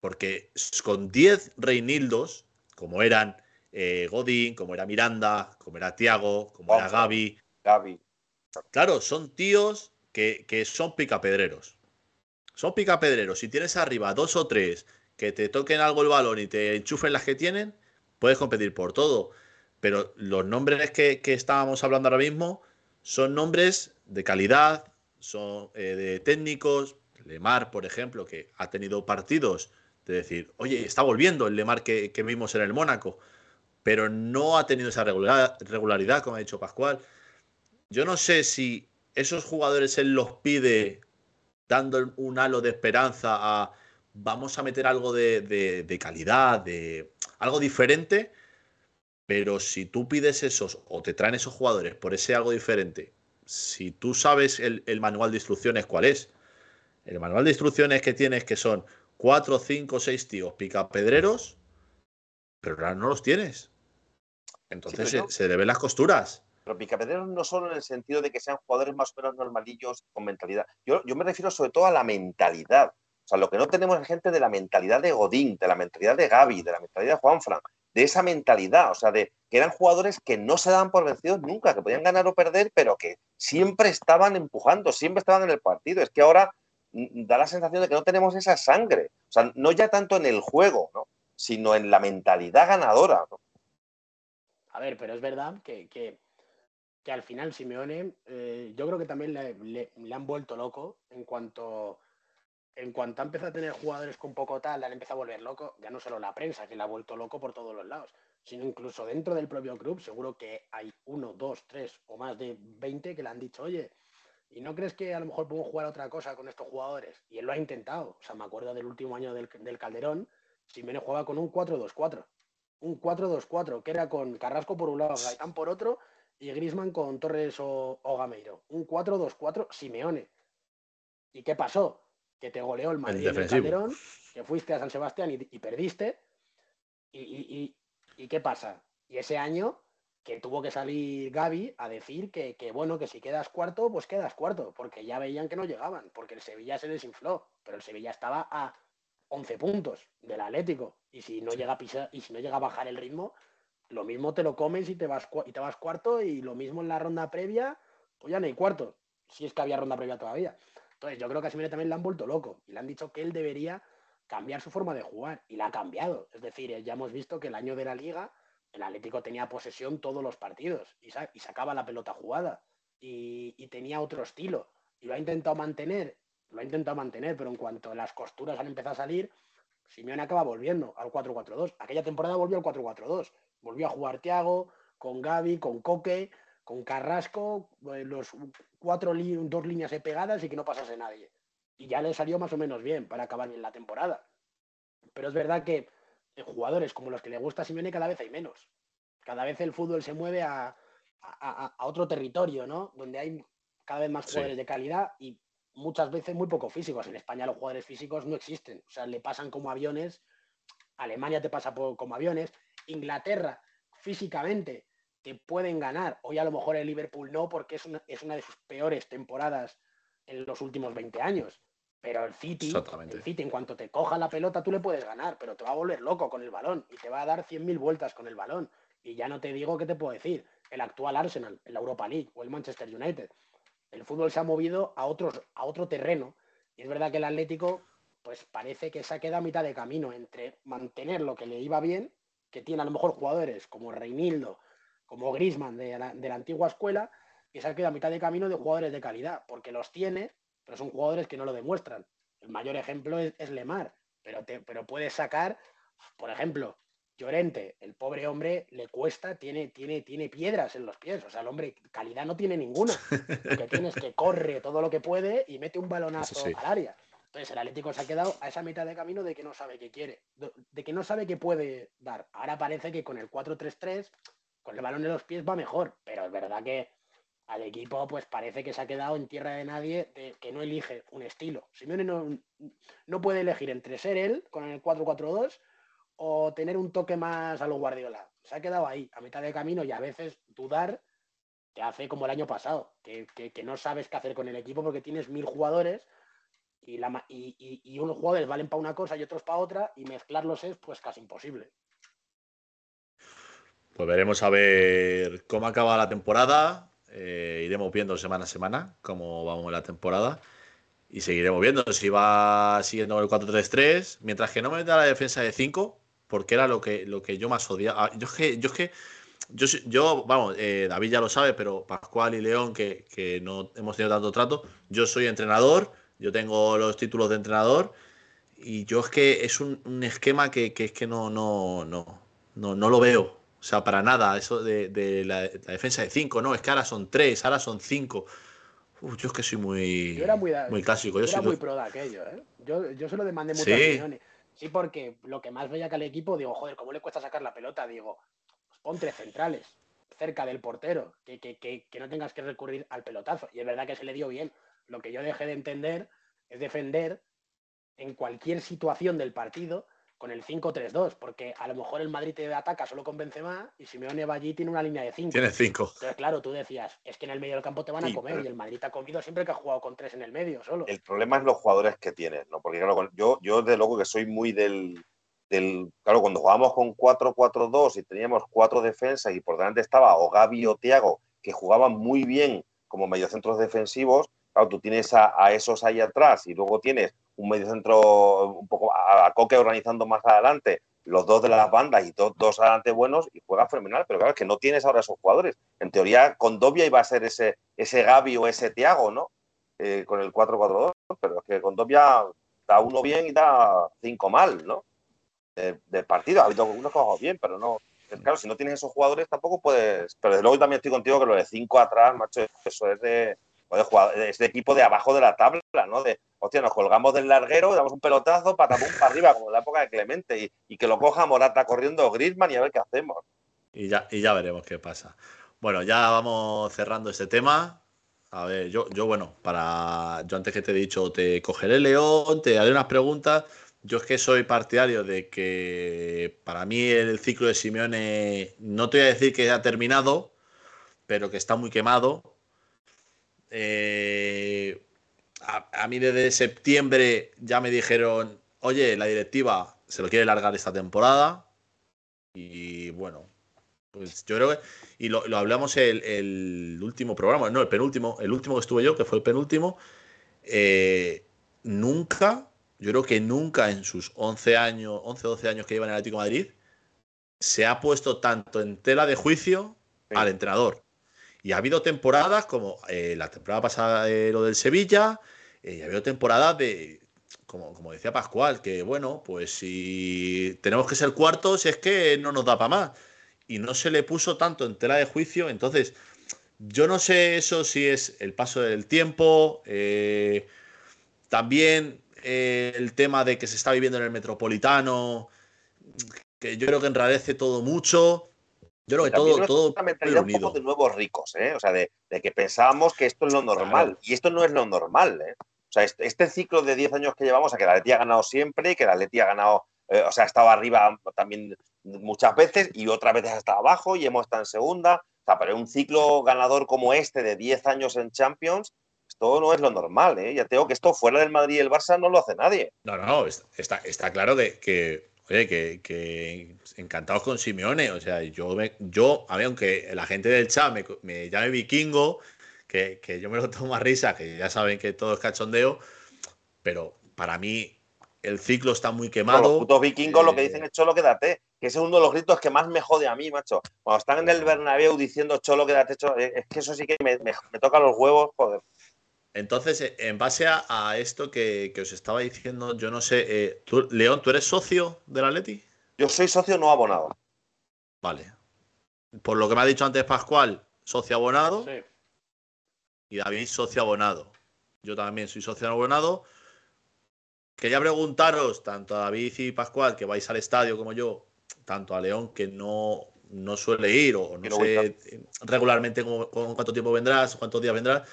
Porque con 10 Reinildos, como eran eh, Godín, como era Miranda, como era Tiago, como era Gaby. Claro, son tíos que, que son picapedreros. Son picapedreros. Si tienes arriba dos o tres que te toquen algo el balón y te enchufen las que tienen, puedes competir por todo. Pero los nombres que, que estábamos hablando ahora mismo son nombres de calidad, son eh, de técnicos. Lemar, por ejemplo, que ha tenido partidos de decir, oye, está volviendo el Lemar que, que vimos en el Mónaco, pero no ha tenido esa regularidad, regularidad, como ha dicho Pascual. Yo no sé si esos jugadores él los pide dando un halo de esperanza a vamos a meter algo de, de- de calidad, de algo diferente, pero si tú pides esos o te traen esos jugadores por ese algo diferente, si tú sabes el, el manual de instrucciones cuál es, el manual de instrucciones que tienes que son cuatro, cinco, seis tíos picapedreros, pero ahora no los tienes. Entonces yo- se, se le ven las costuras. Pero picapedreros no solo en el sentido de que sean jugadores más o menos normalillos con mentalidad. Yo, yo me refiero sobre todo a la mentalidad. O sea, lo que no tenemos es gente de la mentalidad de Godín, de la mentalidad de Gaby, de la mentalidad de Juanfran, de esa mentalidad. O sea, de que eran jugadores que no se daban por vencidos nunca, que podían ganar o perder, pero que siempre estaban empujando, siempre estaban en el partido. Es que ahora mm, da la sensación de que no tenemos esa sangre. O sea, no ya tanto en el juego, ¿no? sino en la mentalidad ganadora. A ver, pero es verdad que, que, al final Simeone, eh, yo creo que también le- le han vuelto loco en cuanto, en cuanto ha empezado a tener jugadores con poco tal, le han empezado a volver loco, ya no solo la prensa, que le ha vuelto loco por todos los lados, sino incluso dentro del propio club, seguro que hay uno, dos, tres o más de 20 que le han dicho, oye, ¿y no crees que a lo mejor podemos jugar otra cosa con estos jugadores? Y él lo ha intentado. O sea, me acuerdo del último año del, del Calderón, Simeone jugaba con un 4-2-4 un 4-2-4, que era con Carrasco por un lado, Gaitán por otro, y Grisman con Torres o, o Gameiro. Un 4-2-4 Simeone. ¿Y qué pasó? Que te goleó el Madrid en el Calderón, que fuiste a San Sebastián y, perdiste. Y, y, qué pasa? Y ese año que tuvo que salir Gaby a decir que, que, bueno, que si quedas cuarto, pues quedas cuarto, porque ya veían que no llegaban, porque el Sevilla se desinfló, pero el Sevilla estaba a 11 puntos del Atlético, y si no llega a pisar, y si no llega a bajar el ritmo, lo mismo te lo comes y te vas y te vas cuarto, y lo mismo en la ronda previa, pues ya no hay cuarto, si es que había ronda previa todavía. Entonces, yo creo que a Simeone también le han vuelto loco y le han dicho que él debería cambiar su forma de jugar y la ha cambiado. Es decir, ya hemos visto que el año de la liga el Atlético tenía posesión todos los partidos y, sacaba la pelota jugada y, tenía otro estilo y lo ha intentado mantener, lo ha intentado mantener, pero en cuanto las costuras han empezado a salir, Simeone acaba volviendo al 4-4-2. Aquella temporada volvió al 4-4-2. Volvió a jugar Thiago, con Gaby, con Coque, con Carrasco, eh, los cuatro dos líneas pegadas y que no pasase nadie. Y ya le salió más o menos bien para acabar bien la temporada. Pero es verdad que jugadores como los que le gusta a Simeone cada vez hay menos. Cada vez el fútbol se mueve a, otro territorio, ¿no? Donde hay cada vez más jugadores de calidad y muchas veces muy poco físicos. En España los jugadores físicos no existen. O sea, le pasan como aviones. Alemania te pasa como aviones. Inglaterra, físicamente, te pueden ganar. Hoy a lo mejor el Liverpool no, porque es una, es una de sus peores temporadas en los últimos 20 años. Pero el City, el City, en cuanto te coja la pelota, tú le puedes ganar, pero te va a volver loco con el balón y te va a dar 100.000 vueltas con el balón. Y ya no te digo qué te puedo decir, el actual Arsenal, la Europa League o el Manchester United. El fútbol se ha movido a, otros, a otro terreno. Y es verdad que el Atlético, pues parece que se ha quedado a mitad de camino entre mantener lo que le iba bien, que tiene a lo mejor jugadores como Reinildo, como Grisman de la, de la antigua escuela, y se ha quedado a mitad de camino de jugadores de calidad, porque los tiene, pero son jugadores que no lo demuestran. El mayor ejemplo es, Lemar, pero, pero puedes sacar, por ejemplo, Llorente, el pobre hombre le cuesta, tiene, tiene, tiene piedras en los pies. O sea, el hombre calidad no tiene ninguna. Lo que tiene es que corre todo lo que puede y mete un balonazo al área. Entonces el Atlético se ha quedado a esa mitad de camino de que no sabe qué quiere, de que no sabe qué puede dar. Ahora parece que con el 4-3-3, con el balón en los pies va mejor, pero es verdad que al equipo pues parece que se ha quedado en tierra de nadie que no elige un estilo. Simeone no, no puede elegir entre ser él con el 4-4-2 o tener un toque más a lo Guardiola. Se ha quedado ahí, a mitad de camino y a veces dudar te hace como el año pasado, que, no sabes qué hacer con el equipo porque tienes mil jugadores y, la, y, y unos jugadores valen para una cosa y otros para otra y mezclarlos es pues casi imposible. Pues veremos a ver cómo acaba la temporada. Eh, iremos viendo semana a semana cómo vamos en la temporada y seguiremos viendo si va siguiendo el 4-3-3, mientras que no me da la defensa de 5, porque era lo que, lo que yo más odiaba. Ah, yo es que, yo, que yo, yo, vamos, eh, David ya lo sabe, pero Pascual y León, que, no hemos tenido tanto trato, yo soy entrenador, yo tengo los títulos de entrenador y yo es que es un, esquema que, que, es que no, no, no, no, no lo veo. O sea, para nada, eso de, la, defensa de 5, no, es que ahora son 3, ahora son 5. Yo es que soy muy, muy, clásico. Yo, era muy pro de aquello, ¿eh? Yo, yo se lo demandé muchas ¿Sí? Sí, porque lo que más veía que al equipo, digo, joder, ¿cómo le cuesta sacar la pelota? Digo, pues pon tres centrales cerca del portero, que, que, que, que no tengas que recurrir al pelotazo. Y es verdad que se le dio bien. Lo que yo dejé de entender es defender en cualquier situación del partido con el 5-3-2, porque a lo mejor el Madrid te ataca solo con Benzema y Simeone va allí tiene una línea de 5. Tiene 5. Entonces, claro, tú decías, es que en el medio del campo te van a comer y el Madrid te ha comido siempre que ha jugado con 3 en el medio solo. El problema es los jugadores que tienes, ¿no? Porque claro, yo, yo de luego que soy muy del, del claro, cuando jugábamos con 4-4-2 y teníamos cuatro defensas y por delante estaba o Gaby o Tiago, que jugaban muy bien como mediocentros defensivos, claro, tú tienes a, a esos ahí atrás y luego tienes un medio centro un poco a, Coque organizando más adelante, los dos de las bandas y dos, dos adelante buenos y juega fenomenal, pero claro, es que no tienes ahora esos jugadores. En teoría, con Dobia iba a ser ese, ese Gaby o ese Tiago, ¿no? Eh, con el 4-4-2, pero es que con Dobia da uno bien y da cinco mal, ¿no? Del partido, ha habido unos juegos bien, pero no. Claro, si no tienes esos jugadores tampoco puedes. Pero desde luego también estoy contigo que lo de cinco atrás, macho, eso es de, es de equipo de abajo de la tabla, ¿no? De, hostia, nos colgamos del larguero, damos un pelotazo, patapum para arriba, como en la época de Clemente, y, que lo coja Morata corriendo Griezmann y a ver qué hacemos. Y ya, y ya veremos qué pasa. Bueno, ya vamos cerrando este tema. A ver, yo, yo bueno, para. Yo antes que te he dicho, te cogeré león, te haré unas preguntas. Yo es que soy partidario de que para mí el ciclo de Simeone, no te voy a decir que ha terminado, pero que está muy quemado. Eh, a, mí desde septiembre ya me dijeron, oye, la directiva se lo quiere largar esta temporada. Y bueno, pues yo creo que, y lo, hablamos el, el, último programa, no, el penúltimo, el último que estuve yo, que fue el penúltimo, eh, nunca, yo creo que nunca en sus 11 años, 11 12 años que lleva en el Atlético de Madrid, se ha puesto tanto en tela de juicio al entrenador. Y ha habido temporadas como eh, la temporada pasada de lo del Sevilla, eh, y ha habido temporadas de, como, como, decía Pascual, que bueno, pues si tenemos que ser cuartos es que no nos da para más. Y no se le puso tanto en tela de juicio, entonces yo no sé eso si es el paso del tiempo, eh, también el tema de que se está viviendo en el metropolitano, que yo creo que enrarece todo mucho. Yo creo que todo, todo una mentalidad un poco de nuevos ricos, ¿eh? O sea, de, que pensábamos que esto es lo normal. Y esto no es lo normal, ¿eh? O sea, este, este, ciclo de 10 años que llevamos, a que la Atleti ha ganado siempre que la Atleti ha ganado, eh, o sea, ha estado arriba también muchas veces y otras veces ha estado abajo y hemos estado en segunda. O sea, pero un ciclo ganador como este de 10 años en Champions, esto no es lo normal, ¿eh? Ya tengo que esto fuera del Madrid y el Barça no lo hace nadie. No, no, está, está claro que Oye, que, encantados con Simeone. O sea, yo, me, yo a mí, aunque la gente del chat me, llame vikingo, que, yo me lo tomo a risa, que ya saben que todo es cachondeo, pero para mí el ciclo está muy quemado. los putos vikingos lo que dicen es Cholo, quédate. Que ese es uno de los gritos que más me jode a mí, macho. Cuando están en el Bernabéu diciendo Cholo, quédate, Cholo, es que eso sí que me, me, me toca los huevos, joder. Entonces, eh, en base a, esto que, os estaba diciendo, yo no sé, eh, León, ¿tú eres socio del Atleti? Yo soy socio no abonado. Vale. Por lo que me ha dicho antes Pascual, socio abonado. Sí. Y David, socio abonado. Yo también soy socio abonado. Quería preguntaros, tanto a David y Pascual, que vais al estadio como yo, tanto a León, que no, no suele ir, o no sé regularmente con cuánto tiempo vendrás, cuántos días vendrás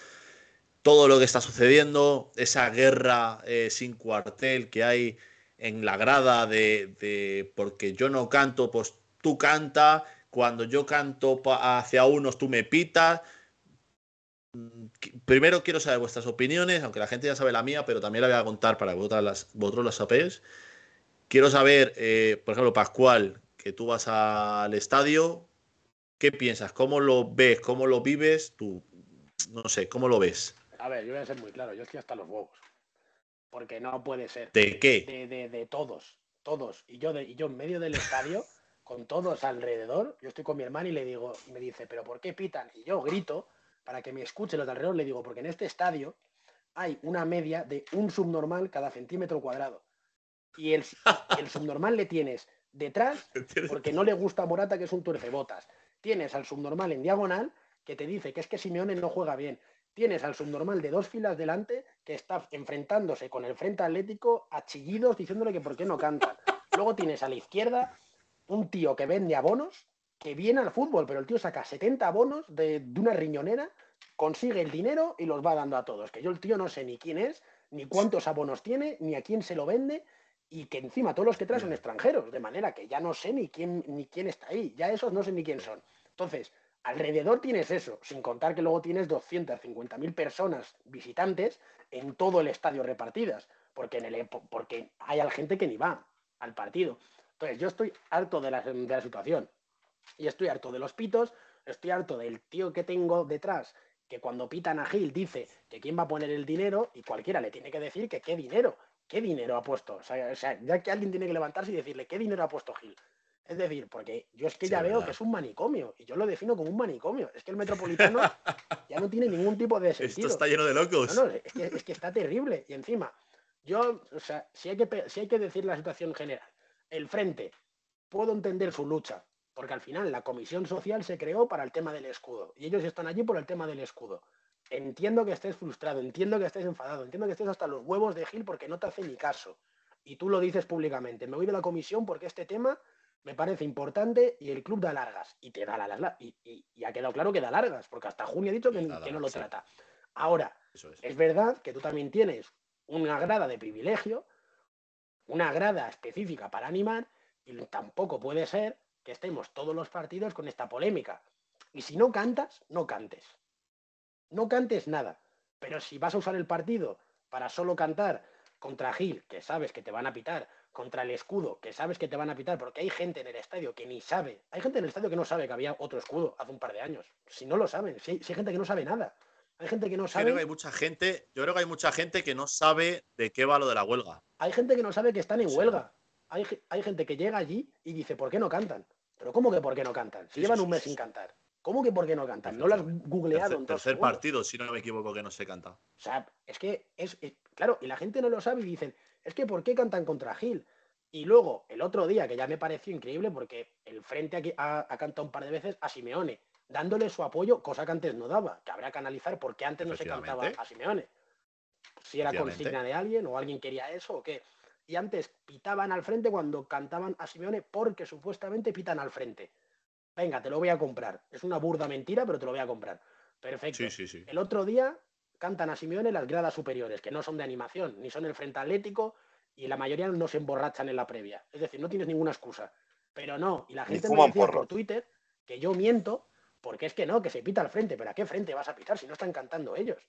todo lo que está sucediendo, esa guerra eh, sin cuartel que hay en la grada de, porque yo no canto, pues tú canta, cuando yo canto hacia unos tú me pitas. Mm, primero quiero saber vuestras opiniones, aunque la gente ya sabe la mía, pero también la voy a contar para que vosotros las, vosotros. Quiero saber, eh, por ejemplo, Pascual, que tú vas al estadio, ¿qué piensas? ¿Cómo lo ves? ¿Cómo lo vives? Tú, no sé, ¿cómo lo ves? A ver, yo voy a ser muy claro, yo estoy hasta los huevos. Porque no puede ser. ¿De qué? De, de, todos, todos. Y yo, de, y yo en medio del estadio, con todos alrededor, yo estoy con mi hermano y le digo, y me dice, ¿pero por qué pitan? Y yo grito para que me escuchen los de alrededor, le digo, porque en este estadio hay una media de un subnormal cada centímetro cuadrado. Y el, el subnormal le tienes detrás porque no le gusta a Morata, que es un tuercebotas. Tienes al subnormal en diagonal que te dice que es que Simeone no juega bien tienes al subnormal de dos filas delante que está enfrentándose con el frente atlético a chillidos diciéndole que por qué no cantan. Luego tienes a la izquierda un tío que vende abonos, que viene al fútbol, pero el tío saca 70 abonos de, una riñonera, consigue el dinero y los va dando a todos. Que yo el tío no sé ni quién es, ni cuántos abonos tiene, ni a quién se lo vende, y que encima todos los que trae son extranjeros, de manera que ya no sé ni quién, ni quién está ahí, ya esos no sé ni quién son. Entonces, Alrededor tienes eso, sin contar que luego tienes 250.000 personas visitantes en todo el estadio repartidas, porque, en el, porque hay gente que ni va al partido. Entonces, yo estoy harto de la, de la situación. Y estoy harto de los pitos, estoy harto del tío que tengo detrás, que cuando pitan a Gil dice que quién va a poner el dinero y cualquiera le tiene que decir que qué dinero, qué dinero ha puesto. O sea, ya que alguien tiene que levantarse y decirle qué dinero ha puesto Gil. Es decir, porque yo es que ya veo que es un manicomio y yo lo defino como un manicomio. Es que el metropolitano ya no tiene ningún tipo de sentido. Esto está lleno de locos. No, es, que, está terrible. Y encima, yo, o sea, si hay, que, si hay que decir la situación general, el frente, puedo entender su lucha, porque al final la comisión social se creó para el tema del escudo y ellos están allí por el tema del escudo. Entiendo que estés frustrado, entiendo que estés enfadado, entiendo que estés hasta los huevos de Gil porque no te hace ni caso. Y tú lo dices públicamente. Me voy de la comisión porque este tema me parece importante y el club da largas. Y te da la Y, y, ha quedado claro que da largas, porque hasta junio ha dicho que, no lo trata. Ahora, Eso es. es verdad que tú también tienes una grada de privilegio, una grada específica para animar, y tampoco puede ser que estemos todos los partidos con esta polémica. Y si no cantas, no cantes. No cantes nada. Pero si vas a usar el partido para solo cantar contra Gil, que sabes que te van a pitar, contra el escudo, que sabes que te van a pitar, porque hay gente en el estadio que ni sabe, hay gente en el estadio que no sabe que había otro escudo hace un par de años. Si no lo saben, si hay, si hay gente que no sabe nada. Hay gente que no Yo creo que hay sabe, mucha gente, yo creo que hay mucha gente que no sabe de qué va lo de la huelga. hay gente que no sabe que están en Sí. huelga. Hay, hay gente que llega allí y dice, ¿por qué no cantan? Pero ¿cómo que por qué no cantan? Si Sí, llevan sí, un mes sin cantar. ¿Cómo que por qué no cantan? No lo has googleado Tercer, en dos tercer segundos. partido, si no me equivoco, que no se canta. O sea, es que es, es- claro, y la gente no lo sabe y dicen, es que ¿por qué cantan contra Gil? Y luego, el otro día, que ya me pareció increíble, porque el Frente aquí ha, ha cantado un par de veces a Simeone, dándole su apoyo, cosa que antes no daba, que habrá que analizar por qué antes no se cantaba a Simeone. Si era consigna de alguien o alguien quería eso o qué. Y antes pitaban al frente cuando cantaban a Simeone porque supuestamente pitan al frente. Venga, te lo voy a comprar. Es una burda mentira, pero te lo voy a comprar. Perfecto. Sí, sí, sí. El otro día cantan a Simeone las gradas superiores, que no son de animación, ni son el frente atlético, y la mayoría no se emborrachan en la previa. Es decir, no tienes ninguna excusa. Pero no, y la gente me decía porros. por Twitter que yo miento, porque es que no, que se pita al frente, pero ¿a qué frente vas a pitar si no están cantando ellos?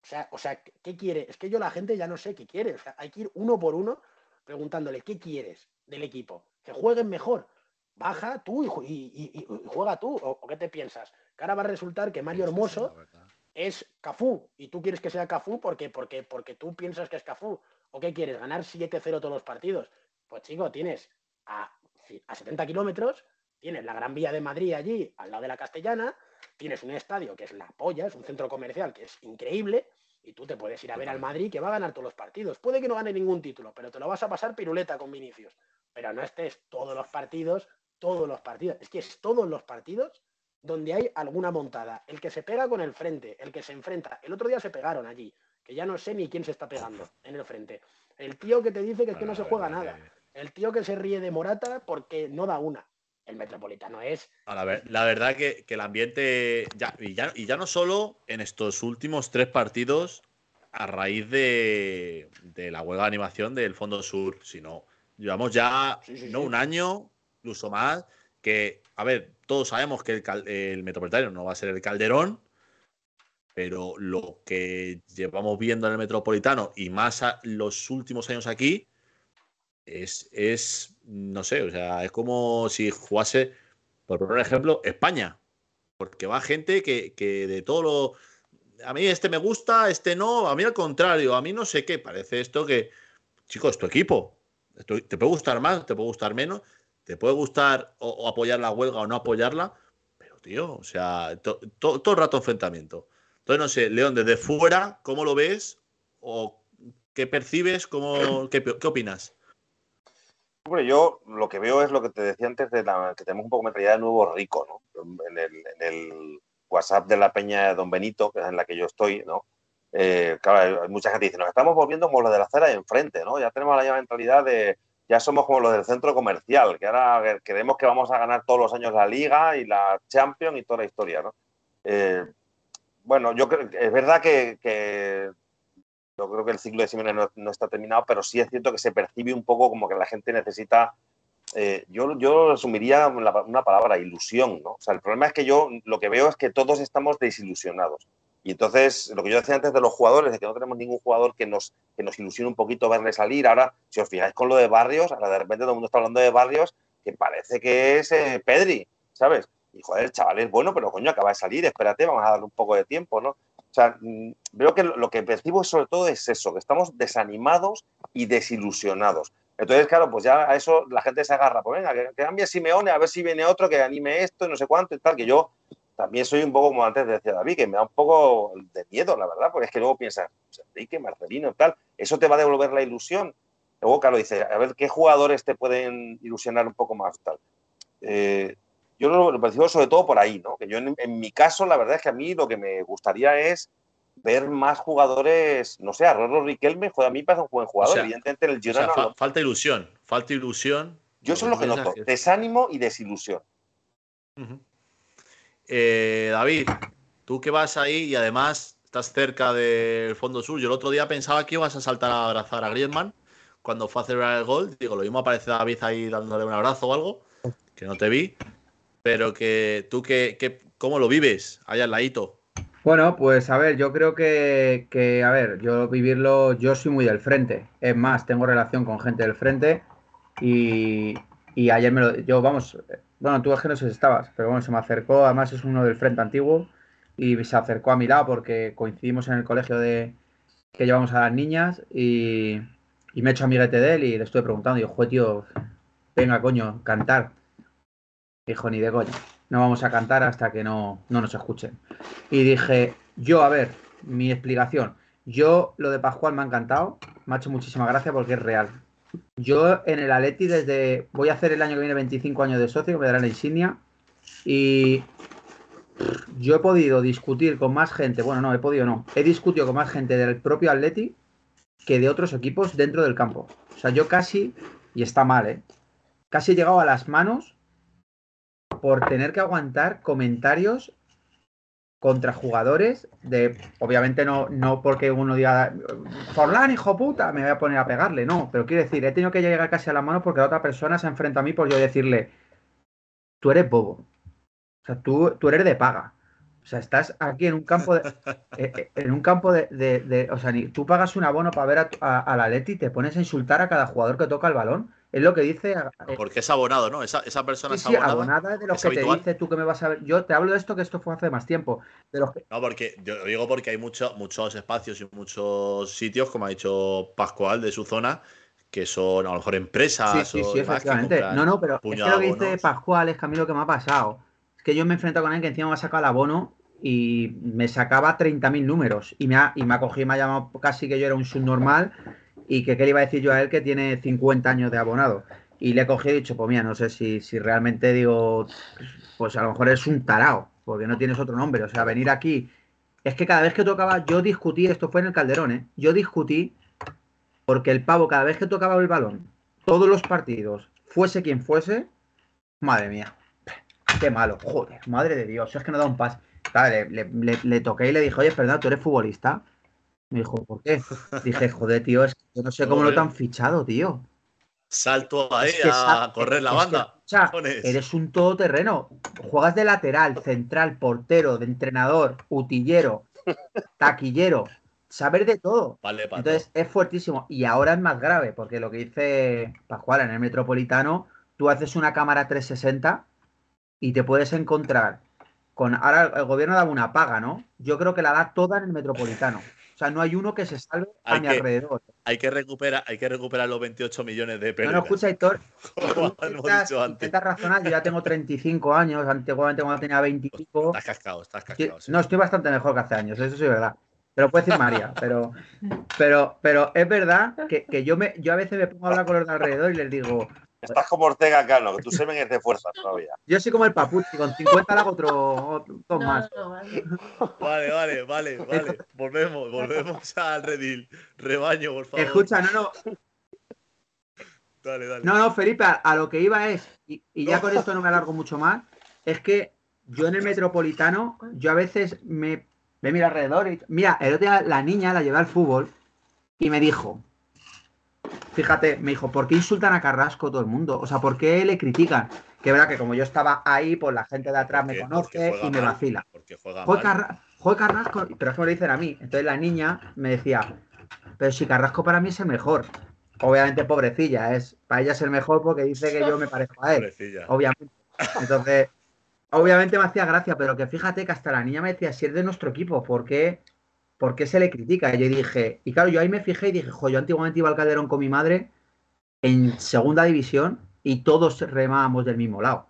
O sea, o sea, ¿qué quiere? Es que yo la gente ya no sé qué quiere. O sea, hay que ir uno por uno preguntándole, ¿qué quieres del equipo? Que jueguen mejor. Baja tú y, ju- y- y- y juega tú. ¿O, qué te piensas? Que ahora va a resultar que Mario sí, es Cafú y tú quieres que sea Cafú porque, porque, porque tú piensas que es Cafú. ¿O qué quieres? ¿Ganar 7-0 todos los partidos? Pues chico, tienes a, a 70 kilómetros, tienes la Gran Vía de Madrid allí, al lado de la Castellana, tienes un estadio que es la polla, es un centro comercial que es increíble, y tú te puedes ir a ver al Madrid que va a ganar todos los partidos. Puede que no gane ningún título, pero te lo vas a pasar piruleta con Vinicius. Pero no estés todos los partidos, todos los partidos. Es que es todos los partidos donde hay alguna montada. El que se pega con el frente, el que se enfrenta. El otro día se pegaron allí, que ya no sé ni quién se está pegando en el frente. El tío que te dice que es que no se juega verdad nada. que- El tío que se ríe de Morata porque no da una. El Metropolitano es. A la, ver- la verdad que, que el ambiente, ya, y, ya, y ya no solo en estos últimos tres partidos a raíz de, de la huelga de animación del Fondo Sur, sino llevamos ya Sí, sí, no sí. un año, incluso más, que, a ver, todos sabemos que el, Metropolitano no va a ser el Calderón, pero lo que llevamos viendo en el Metropolitano y más los últimos años aquí es, es, no sé, o sea, es como si jugase, por poner ejemplo, España. Porque va gente que, que de todo lo... A mí este me gusta, este no, a mí al contrario, a mí no sé qué. Parece esto que, chicos, tu equipo. Te puede gustar más, te puede gustar menos, te puede gustar o, o apoyar la huelga o no apoyarla, pero tío, o sea, to- to- todo el rato enfrentamiento. Entonces, no sé, León, desde fuera, ¿cómo lo ves? ¿O qué percibes? ¿Cómo, qué, qué opinas? Hombre, yo lo que veo es lo que te decía antes de la, que tenemos un poco mentalidad de nuevo rico, ¿no? En el, en el WhatsApp de la Peña de Don Benito, que es en la que yo estoy, ¿no? Eh, claro, hay mucha gente que dice, nos estamos volviendo como los de la acera de enfrente, ¿no? Ya tenemos la mentalidad de, ya somos como los del centro comercial, que ahora creemos que vamos a ganar todos los años la Liga y la Champions y toda la historia, ¿no? Eh, bueno, yo creo es verdad que, que yo creo que el ciclo de Simeone no, no, está terminado, pero sí es cierto que se percibe un poco como que la gente necesita. Eh, yo, yo resumiría una palabra, ilusión, ¿no? O sea, el problema es que yo lo que veo es que todos estamos desilusionados. Y entonces, lo que yo decía antes de los jugadores, de que no tenemos ningún jugador que nos, que nos ilusione un poquito verle salir. Ahora, si os fijáis con lo de Barrios, ahora de repente todo el mundo está hablando de Barrios, que parece que es eh, Pedri, ¿sabes? Y joder, el chaval es bueno, pero coño, acaba de salir, espérate, vamos a darle un poco de tiempo, ¿no? O sea, mm, veo que lo que percibo sobre todo es eso, que estamos desanimados y desilusionados. Entonces, claro, pues ya a eso la gente se agarra, pues venga, que, cambie Simeone, a ver si viene otro que anime esto y no sé cuánto y tal, que yo también soy un poco como antes decía David, que me da un poco de miedo, la verdad, porque es que luego piensas, pues, Enrique, Marcelino, tal, eso te va a devolver la ilusión. Luego, claro, dice, a ver qué jugadores te pueden ilusionar un poco más, tal. Eh, yo lo, percibo sobre todo por ahí, ¿no? Que yo en, en, mi caso, la verdad es que a mí lo que me gustaría es ver más jugadores, no sé, a Rorro Riquelme, joder, a mí parece un buen jugador, O sea, evidentemente en el Girona. O sea, fa no. falta ilusión, falta ilusión. Yo eso es lo que noto, desánimo y desilusión. Uh -huh. Eh, David, tú que vas ahí y además estás cerca del fondo sur. Yo el otro día pensaba que ibas a saltar a abrazar a Griezmann cuando fue a celebrar el gol. Digo, lo mismo aparece David ahí dándole un abrazo o algo, que no te vi. Pero que tú, que, ¿cómo lo vives allá en la Hito? Bueno, pues a ver, yo creo que, que, a ver, yo vivirlo, yo soy muy del frente. Es más, tengo relación con gente del frente y, y ayer me lo, yo, vamos, bueno, tú es que no sé si estabas, pero bueno, se me acercó, además es uno del frente antiguo y se acercó a mi lado porque coincidimos en el colegio de que llevamos a las niñas y, me he hecho amiguete de él y le estoy preguntando, y digo, joder, tío, venga, coño, cantar. Dijo, ni de coño no vamos a cantar hasta que no, no nos escuchen. Y dije, yo, a ver, mi explicación. Yo, lo de Pascual me ha encantado, me ha hecho muchísima gracia porque es real. Yo en el Atleti desde, voy a hacer el año que viene 25 años de socio, me dará la insignia, y yo he podido discutir con más gente, bueno, no, he podido no, he discutido con más gente del propio Atleti que de otros equipos dentro del campo. O sea, yo casi, y está mal, ¿eh? Casi he llegado a las manos por tener que aguantar comentarios contra jugadores de, obviamente no, no porque uno diga, Forlán, hijo puta, me voy a poner a pegarle, no, pero quiero decir, he tenido que llegar casi a las manos porque la otra persona se enfrenta a mí por yo decirle, tú eres bobo, o sea, tú, tú eres de paga, o sea, estás aquí en un campo de, eh, eh, en un campo de, de, de, o sea, ni, tú pagas un abono para ver a, a, a la Leti y te pones a insultar a cada jugador que toca el balón es lo que dice. Eh, Porque es abonado, ¿no? Esa, esa persona sí, es abonada. Sí, abonada de lo que habitual. te dice tú que me vas a ver. Yo te hablo de esto que esto fue hace más tiempo. De los que... No, porque yo lo digo porque hay mucho, muchos espacios y muchos sitios, como ha dicho Pascual, de su zona, que son a lo mejor empresas. Sí, sí, o sí efectivamente. No, no, pero es que lo que dice Pascual es que a mí lo que me ha pasado es que yo me he enfrentado con él que encima me ha sacado el abono y me sacaba 30.000 números y me ha, y me ha cogido y me ha llamado casi que yo era un subnormal y que qué le iba a decir yo a él que tiene 50 años de abonado. Y le he cogido y he dicho, pues mira, no sé si, si realmente digo, pues a lo mejor es un tarao, porque no tienes otro nombre. O sea, venir aquí. Es que cada vez que tocaba, yo discutí, esto fue en el Calderón, ¿eh? Yo discutí porque el pavo, cada vez que tocaba el balón, todos los partidos, fuese quien fuese, madre mía, qué malo, joder, madre de Dios, es que no da un pas. Claro, le, toqué y le dije, oye, perdón, tú eres futbolista. Me dijo, ¿por qué? Dije, joder, tío, es que yo no sé cómo lo te han fichado, tío salto ahí es que a correr la banda. Que, o sea, eres un todoterreno. Juegas de lateral, central, portero, de entrenador, utillero, taquillero. Saber de todo. Vale, Entonces es fuertísimo. Y ahora es más grave, porque lo que dice Pascual en el Metropolitano, tú haces una cámara 360 y te puedes encontrar con. Ahora el gobierno da una paga, ¿no? Yo creo que la da toda en el Metropolitano. O sea, no hay uno que se salve a mi que, alrededor. Hay que, recuperar, hay que recuperar los 28 millones de pesos. No, no, escucha, Héctor. Intentas razonar, yo ya tengo 35 años, antiguamente cuando tenía 20 y pico. Estás cascado, estás cascado. Sí. No, estoy bastante mejor que hace años, eso sí es verdad. Te lo puede decir María, pero, pero, pero es verdad que, que yo, me, yo a veces me pongo a hablar con los de alrededor y les digo, Estás como Ortega Cano, que tu semen es de fuerza todavía. Yo soy como el Papuchi, con 50 le hago otro, otro dos no, más. No, vale. vale, vale, vale, vale. Volvemos, volvemos al redil. Rebaño, por favor. Escucha, no, no. Dale, dale. No, no, Felipe, a, a lo que iba es, y, y ya con esto no me alargo mucho más, es que yo en el metropolitano, yo a veces me, me miro alrededor y. Mira, el otro día la niña la llevé al fútbol y me dijo, fíjate, me dijo, ¿por qué insultan a Carrasco todo el mundo? O sea, ¿por qué le critican? Que verdad que como yo estaba ahí, pues la gente de atrás me conoce y me mal, vacila. Porque juega Joder, Carra Joder, Carrasco, pero eso me lo dicen a mí. Entonces la niña me decía, pero si Carrasco para mí es el mejor. Obviamente, pobrecilla, es para ella es el mejor porque dice que yo me parezco a él. Pobrecilla. Obviamente. Entonces, obviamente me hacía gracia, pero que fíjate que hasta la niña me decía, si es de nuestro equipo, ¿por qué? ¿Por qué se le critica? Y yo dije, y claro, yo ahí me fijé y dije, jo, yo antiguamente iba al Calderón con mi madre en segunda división y todos remábamos del mismo lado.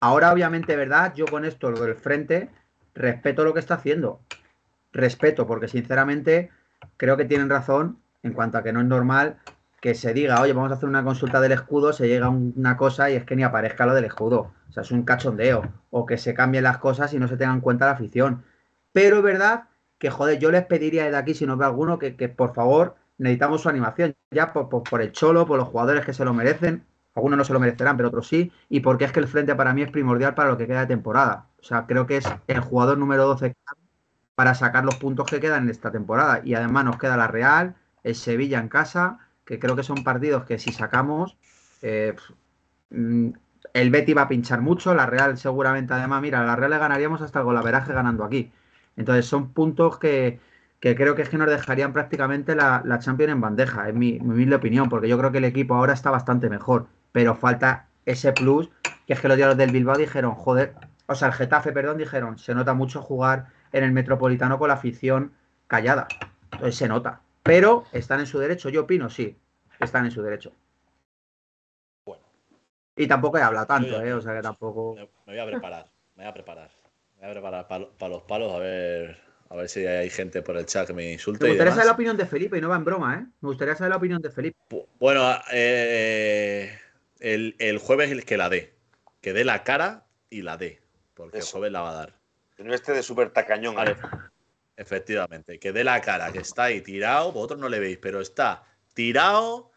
Ahora, obviamente, ¿verdad? Yo con esto, lo del frente, respeto lo que está haciendo. Respeto, porque sinceramente creo que tienen razón en cuanto a que no es normal que se diga, oye, vamos a hacer una consulta del escudo, se llega a una cosa y es que ni aparezca lo del escudo. O sea, es un cachondeo. O que se cambien las cosas y no se tengan en cuenta la afición. Pero verdad que joder, yo les pediría desde aquí, si no ve alguno, que, que, por favor necesitamos su animación, ya por, por, por, el cholo, por los jugadores que se lo merecen, algunos no se lo merecerán, pero otros sí, y porque es que el frente para mí es primordial para lo que queda de temporada. O sea, creo que es el jugador número 12 para sacar los puntos que quedan en esta temporada. Y además nos queda la Real, el Sevilla en casa, que creo que son partidos que si sacamos, eh, mm, el Betty va a pinchar mucho, la Real seguramente además, mira, la Real le ganaríamos hasta el golaveraje ganando aquí. Entonces son puntos que, creo que es que nos dejarían prácticamente la, la Champions en bandeja, es mi, mi humilde opinión, porque yo creo que el equipo ahora está bastante mejor, pero falta ese plus, que es que los días del Bilbao dijeron, joder, o sea, el Getafe, perdón, dijeron, se nota mucho jugar en el Metropolitano con la afición callada. Entonces se nota. Pero están en su derecho, yo opino, sí, están en su derecho. Bueno. Y tampoco he hablado tanto, ¿eh? O sea que tampoco. Me voy a preparar, me voy a preparar. Me voy a preparar para, los palos a ver, a ver si hay gente por el chat que me insulte. Me gustaría saber la opinión de Felipe y no va en broma, ¿eh? Me gustaría saber la opinión de Felipe. Bueno, eh, el, el jueves el que la dé. Que dé la cara y la dé. Porque el jueves la va a dar. No este de súper tacañón. Vale. Efectivamente, que dé la cara, que está ahí tirado, vosotros no le veis, pero está tirado,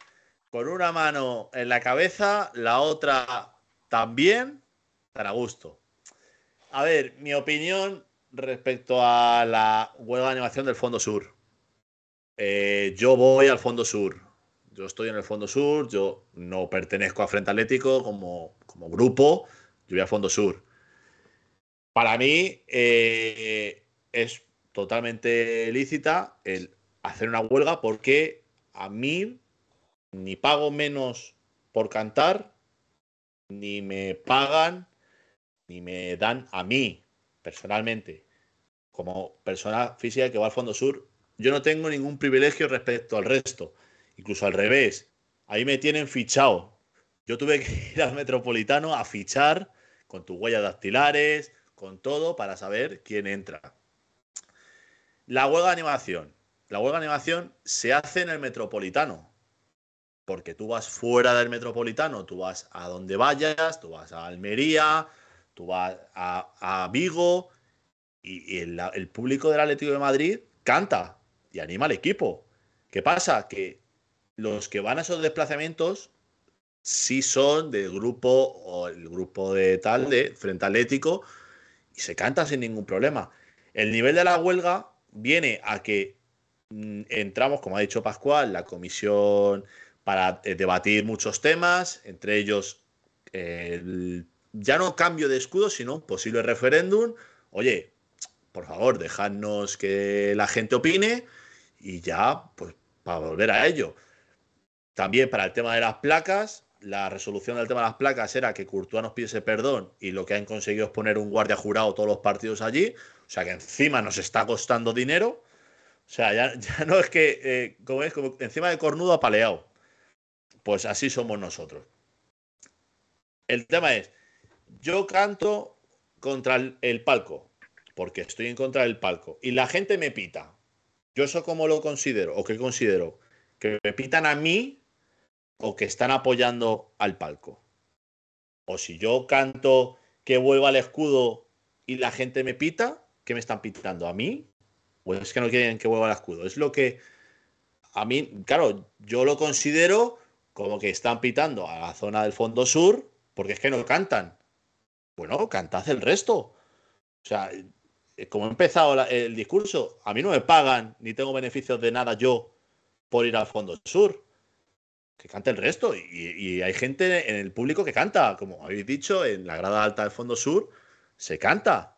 con una mano en la cabeza, la otra también, para gusto. A ver, mi opinión respecto a la huelga de animación del Fondo Sur. Eh, yo voy al Fondo Sur. Yo estoy en el Fondo Sur, yo no pertenezco a Frente Atlético como, grupo, yo voy al Fondo Sur. Para mí eh, es totalmente lícita el hacer una huelga porque a mí ni pago menos por cantar, ni me pagan, ni me dan a mí, personalmente, como persona física que va al Fondo Sur, yo no tengo ningún privilegio respecto al resto. Incluso al revés. Ahí me tienen fichado. Yo tuve que ir al Metropolitano a fichar con tus huellas dactilares, con todo para saber quién entra. La huelga de animación. La huelga de animación se hace en el metropolitano. Porque tú vas fuera del metropolitano, tú vas a donde vayas, tú vas a Almería, tú vas a, Vigo y, el, el, público del Atlético de Madrid canta y anima al equipo. ¿Qué pasa? Que los que van a esos desplazamientos sí son del grupo o el grupo de tal de Frente Atlético y se canta sin ningún problema. El nivel de la huelga viene a que mm, entramos, como ha dicho Pascual, la comisión para eh, debatir muchos temas, entre ellos ya no cambio de escudo, sino posible referéndum. Oye, por favor, dejadnos que la gente opine y ya, pues, para volver a ello. También para el tema de las placas, la resolución del tema de las placas era que Courtois nos pidiese perdón y lo que han conseguido es poner un guardia jurado todos los partidos allí. O sea que encima nos está costando dinero. O sea, ya, no es que, eh, como es, encima de cornudo apaleado. Pues así somos nosotros. El tema es, yo canto contra el, palco, porque estoy en contra del palco, y la gente me pita. Yo eso como lo considero, o qué considero, que me pitan a mí o que están apoyando al palco. O si yo canto que vuelva al escudo y la gente me pita, ¿qué me están pitando? ¿A mí? ¿O es que no quieren que vuelva al escudo? Es lo que a mí, claro, yo lo considero como que están pitando a la zona del fondo sur porque es que no cantan. Bueno, cantad el resto. O sea, como he empezado el discurso, a mí no me pagan ni tengo beneficios de nada yo por ir al fondo sur que cante el resto. Y, hay gente en el público que canta, como habéis dicho, en la grada alta del fondo sur se canta.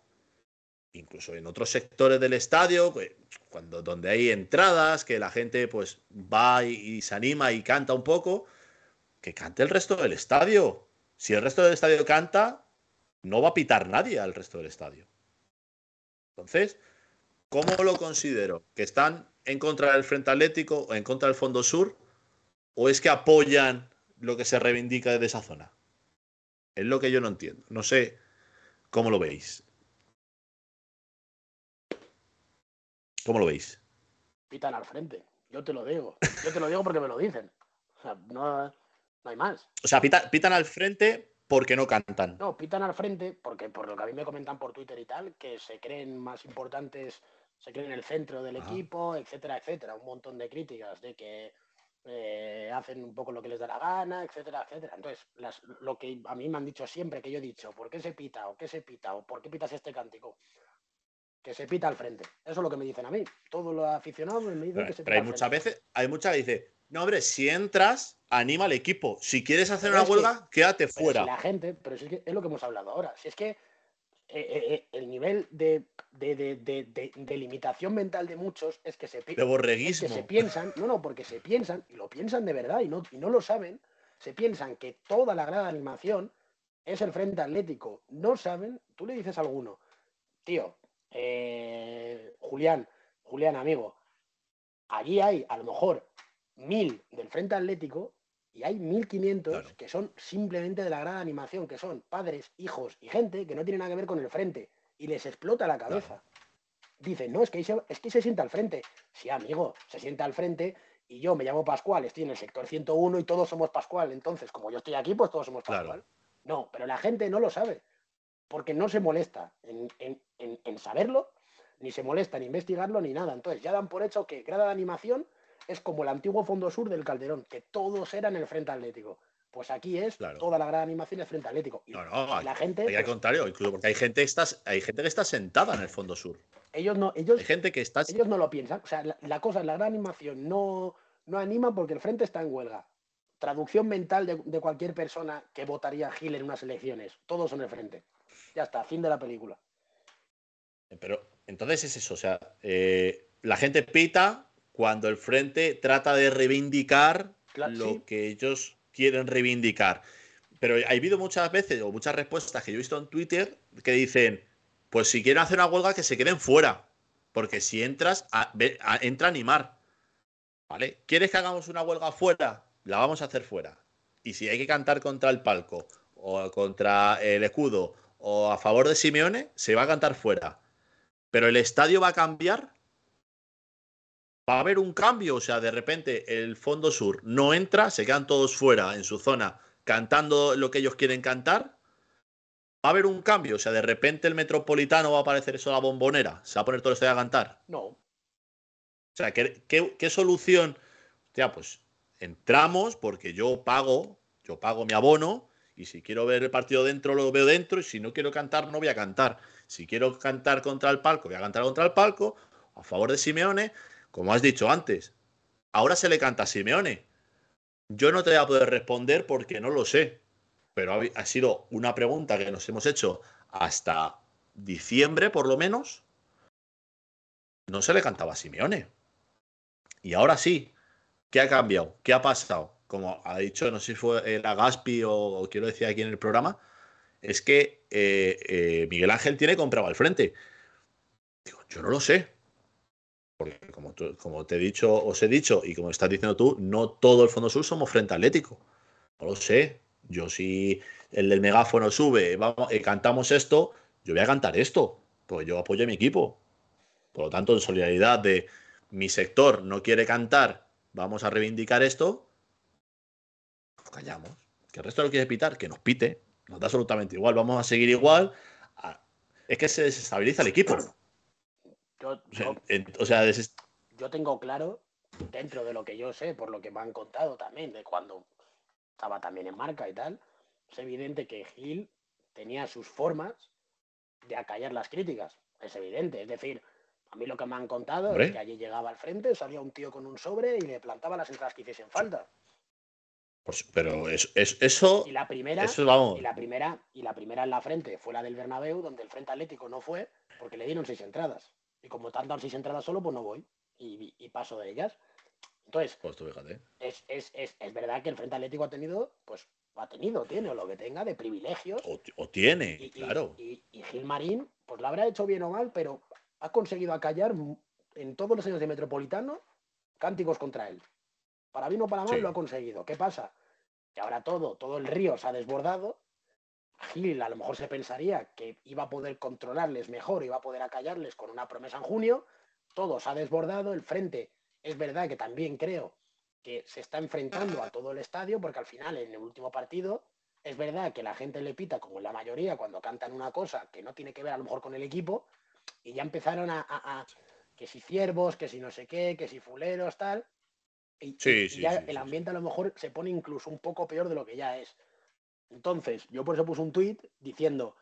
Incluso en otros sectores del estadio, pues, cuando, donde hay entradas, que la gente pues va y, se anima y canta un poco, que cante el resto del estadio. Si el resto del estadio canta, no va a pitar nadie al resto del estadio. Entonces, ¿cómo lo considero? ¿Que están en contra del Frente Atlético o en contra del Fondo Sur? ¿O es que apoyan lo que se reivindica desde esa zona? Es lo que yo no entiendo. No sé cómo lo veis. ¿Cómo lo veis? Pitan al frente. Yo te lo digo. Yo te lo digo porque me lo dicen. O sea, no, hay más. O sea, pitan al frente porque no cantan. No, pitan al frente porque por lo que a mí me comentan por Twitter y tal, que se creen más importantes, se creen en el centro del equipo, etcétera, etcétera. Un montón de críticas de que eh, hacen un poco lo que les da la gana, etcétera, etcétera. Entonces, lo que a mí me han dicho siempre, que yo he dicho, ¿por qué se pita? ¿O qué se pita? ¿O por qué pitas este cántico? que se pita al frente. Eso es lo que me dicen a mí. Todos los aficionados me dicen Pero, que se pero pita hay al muchas frente. veces, hay muchas que dice, no, hombre, si entras, anima al equipo. Si quieres hacer Pero una que- huelga, quédate fuera. si la gente, pero si es que es lo que hemos hablado ahora. Si es que eh, eh, eh, el nivel de, de, de- de- limitación mental de muchos es que se, es que se piensan, no, no, porque se piensan, y lo piensan de verdad y no, y no lo saben, se piensan que toda la gran animación es el frente atlético. No saben, tú le dices a alguno, tío, eh, Julián, Julián amigo, allí hay a lo mejor mil del frente atlético y hay 1500 Claro. que son simplemente de la gran animación, que son padres, hijos y gente que no tiene nada que ver con el frente y les explota la cabeza. Dicen, no, es que, ahí se, es que se sienta al frente. Sí, amigo, se sienta al frente y yo me llamo Pascual, estoy en el sector 101 y todos somos Pascual. Entonces, como yo estoy aquí, pues todos somos Claro. Pascual. No, pero la gente no lo sabe, porque no se molesta en, en- en- en saberlo, ni se molesta en investigarlo, ni nada. Entonces, ya dan por hecho que grada de animación es como el antiguo fondo sur del Calderón, que todos eran el Frente Atlético. Pues aquí es Claro. toda la gran animación es Frente Atlético. Y No, no, la gente, al contrario, incluso porque hay gente, que está, hay gente que está sentada en el fondo sur. ellos no, ellos Hay gente que está. ellos no lo piensan. O sea, la, la cosa es la gran animación no, no anima porque el frente está en huelga. Traducción mental de, de cualquier persona que votaría a Gil en unas elecciones. Todos son el frente. Ya está, fin de la película. Pero entonces es eso, o sea, eh, la gente pita cuando el frente trata de reivindicar Claro, lo sí. que ellos quieren reivindicar. Pero ha habido muchas veces o muchas respuestas que yo he visto en Twitter que dicen, pues si quieren hacer una huelga que se queden fuera, porque si entras, a- ve- a- entra a animar. ¿Vale? ¿Quieres que hagamos una huelga fuera? La vamos a hacer fuera. Y si hay que cantar contra el palco o contra el escudo o a favor de Simeone, se va a cantar fuera. Pero el estadio va a cambiar. Va a haber un cambio, o sea, de repente el fondo sur no entra, se quedan todos fuera en su zona cantando lo que ellos quieren cantar. Va a haber un cambio, o sea, de repente el metropolitano va a aparecer eso la bombonera, se va a poner todo estadio a cantar. No. O sea, ¿qué, qué, qué solución? Hostia, pues entramos porque yo pago, yo pago mi abono y si quiero ver el partido dentro lo veo dentro y si no quiero cantar no voy a cantar. Si quiero cantar contra el palco, voy a cantar contra el palco a favor de Simeone, como has dicho antes. Ahora se le canta a Simeone. Yo no te voy a poder responder porque no lo sé, pero ha, sido una pregunta que nos hemos hecho hasta diciembre por lo menos. No se le cantaba a Simeone. Y ahora sí. ¿Qué ha cambiado? ¿Qué ha pasado? Como ha dicho, no sé si fue el Agaspi o, o quiero decir aquí en el programa, es que eh, eh, Miguel Ángel tiene comprado al frente. Digo, yo no lo sé. Porque como, tú- como te he dicho, os he dicho, y como estás diciendo tú, no todo el Fondo Sur somos frente atlético. No lo sé. Yo si el del megáfono sube, vamos, eh, cantamos esto, yo voy a cantar esto. Pues yo apoyo a mi equipo. Por lo tanto, en solidaridad de mi sector no quiere cantar, vamos a reivindicar esto, nos callamos. Que el resto lo quiere pitar, que nos pite. Nos da absolutamente igual. Vamos a seguir igual. Ah, Es que se desestabiliza el equipo. Yo, o sea, tengo claro, dentro de lo que yo sé, por lo que me han contado también, de cuando estaba también en marca y tal, es evidente que Gil tenía sus formas de acallar las críticas. Es evidente. Es decir, a mí lo que me han contado Hombre. es que allí llegaba al frente, salía un tío con un sobre y le plantaba las entradas que hiciesen falta. pues, pero es- es- eso, Y la primera, eso vamos. y la primera, y la primera en la frente fue la del Bernabéu, donde el Frente Atlético no fue, porque le dieron seis entradas. Y como dado seis entradas solo, pues no voy. Y, y paso de ellas. Entonces, Pues tú fíjate. es, es, es, es verdad que el Frente Atlético ha tenido, pues, ha tenido, tiene, o lo que tenga, de privilegios. O, o tiene, Y, claro. y, y Gil Marín, pues lo habrá hecho bien o mal, pero ha conseguido acallar en todos los años de Metropolitano cánticos contra él. Para bien o para mal Sí. lo ha conseguido. ¿Qué pasa? Que ahora todo, todo el río se ha desbordado. Gil a lo mejor se pensaría que iba a poder controlarles mejor, iba a poder acallarles con una promesa en junio. Todo se ha desbordado. El frente es verdad que también creo que se está enfrentando a todo el estadio, porque al final, en el último partido, es verdad que la gente le pita, como en la mayoría, cuando cantan una cosa que no tiene que ver a lo mejor con el equipo, y ya empezaron a, a- a- que si ciervos, que si no sé qué, que si fuleros, tal. Y, Sí, y sí, ya sí, el ambiente a lo mejor se pone incluso un poco peor de lo que ya es. Entonces, yo por eso puse un tuit diciendo,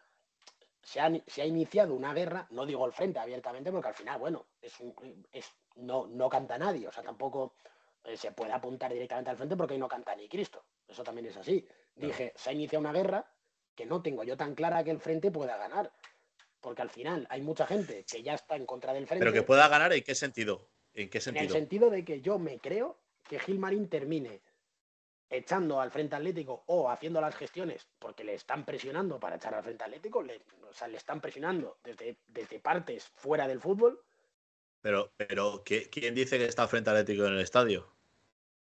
se ha, se ha iniciado una guerra, no digo el frente abiertamente, porque al final, bueno, es, un- es no, no canta nadie, o sea, tampoco eh, se puede apuntar directamente al frente porque ahí no canta ni Cristo. Eso también es así. Dije, se ha iniciado una guerra que no tengo yo tan clara que el frente pueda ganar. Porque al final hay mucha gente que ya está en contra del frente. Pero que pueda ganar, ¿en qué sentido? ¿En qué En el sentido? sentido de que yo me creo que Gilmarín termine echando al Frente Atlético o haciendo las gestiones porque le están presionando para echar al Frente Atlético, le, o sea, le están presionando desde, desde partes fuera del fútbol. Pero, pero ¿qué- ¿quién dice que está frente Atlético en el estadio?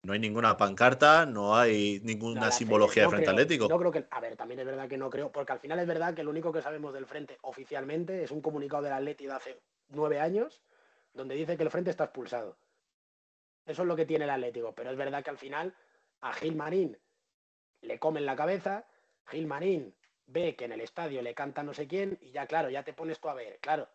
No hay ninguna pancarta, no hay ninguna Nada, simbología no de frente creo- Atlético. No creo que, a ver, también es verdad que no creo, porque al final es verdad que lo único que sabemos del Frente oficialmente es un comunicado del Atleti de hace nueve años donde dice que el Frente está expulsado. Eso es lo que tiene el Atlético, pero es verdad que al final a Gil Marín le comen la cabeza, Gil Marín ve que en el estadio le canta no sé quién y ya claro, ya te pones tú a ver, claro.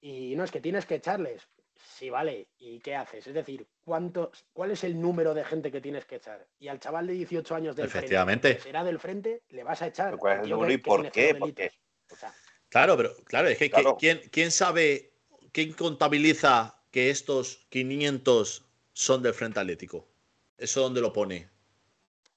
Y no es que tienes que echarles. Sí, vale. ¿Y qué haces? Es decir, ¿cuánto, ¿cuál es el número de gente que tienes que echar? Y al chaval de 18 años del frente, Efectivamente. que será del frente, le vas a echar. Pero ¿cuál es al el tío número que- y por qué? ¿Por qué? delitos. O sea, Claro, pero claro, es que ¿qui- Claro. ¿quién, quién sabe, quién contabiliza que estos 500 son del Frente Atlético? ¿Eso dónde lo pone?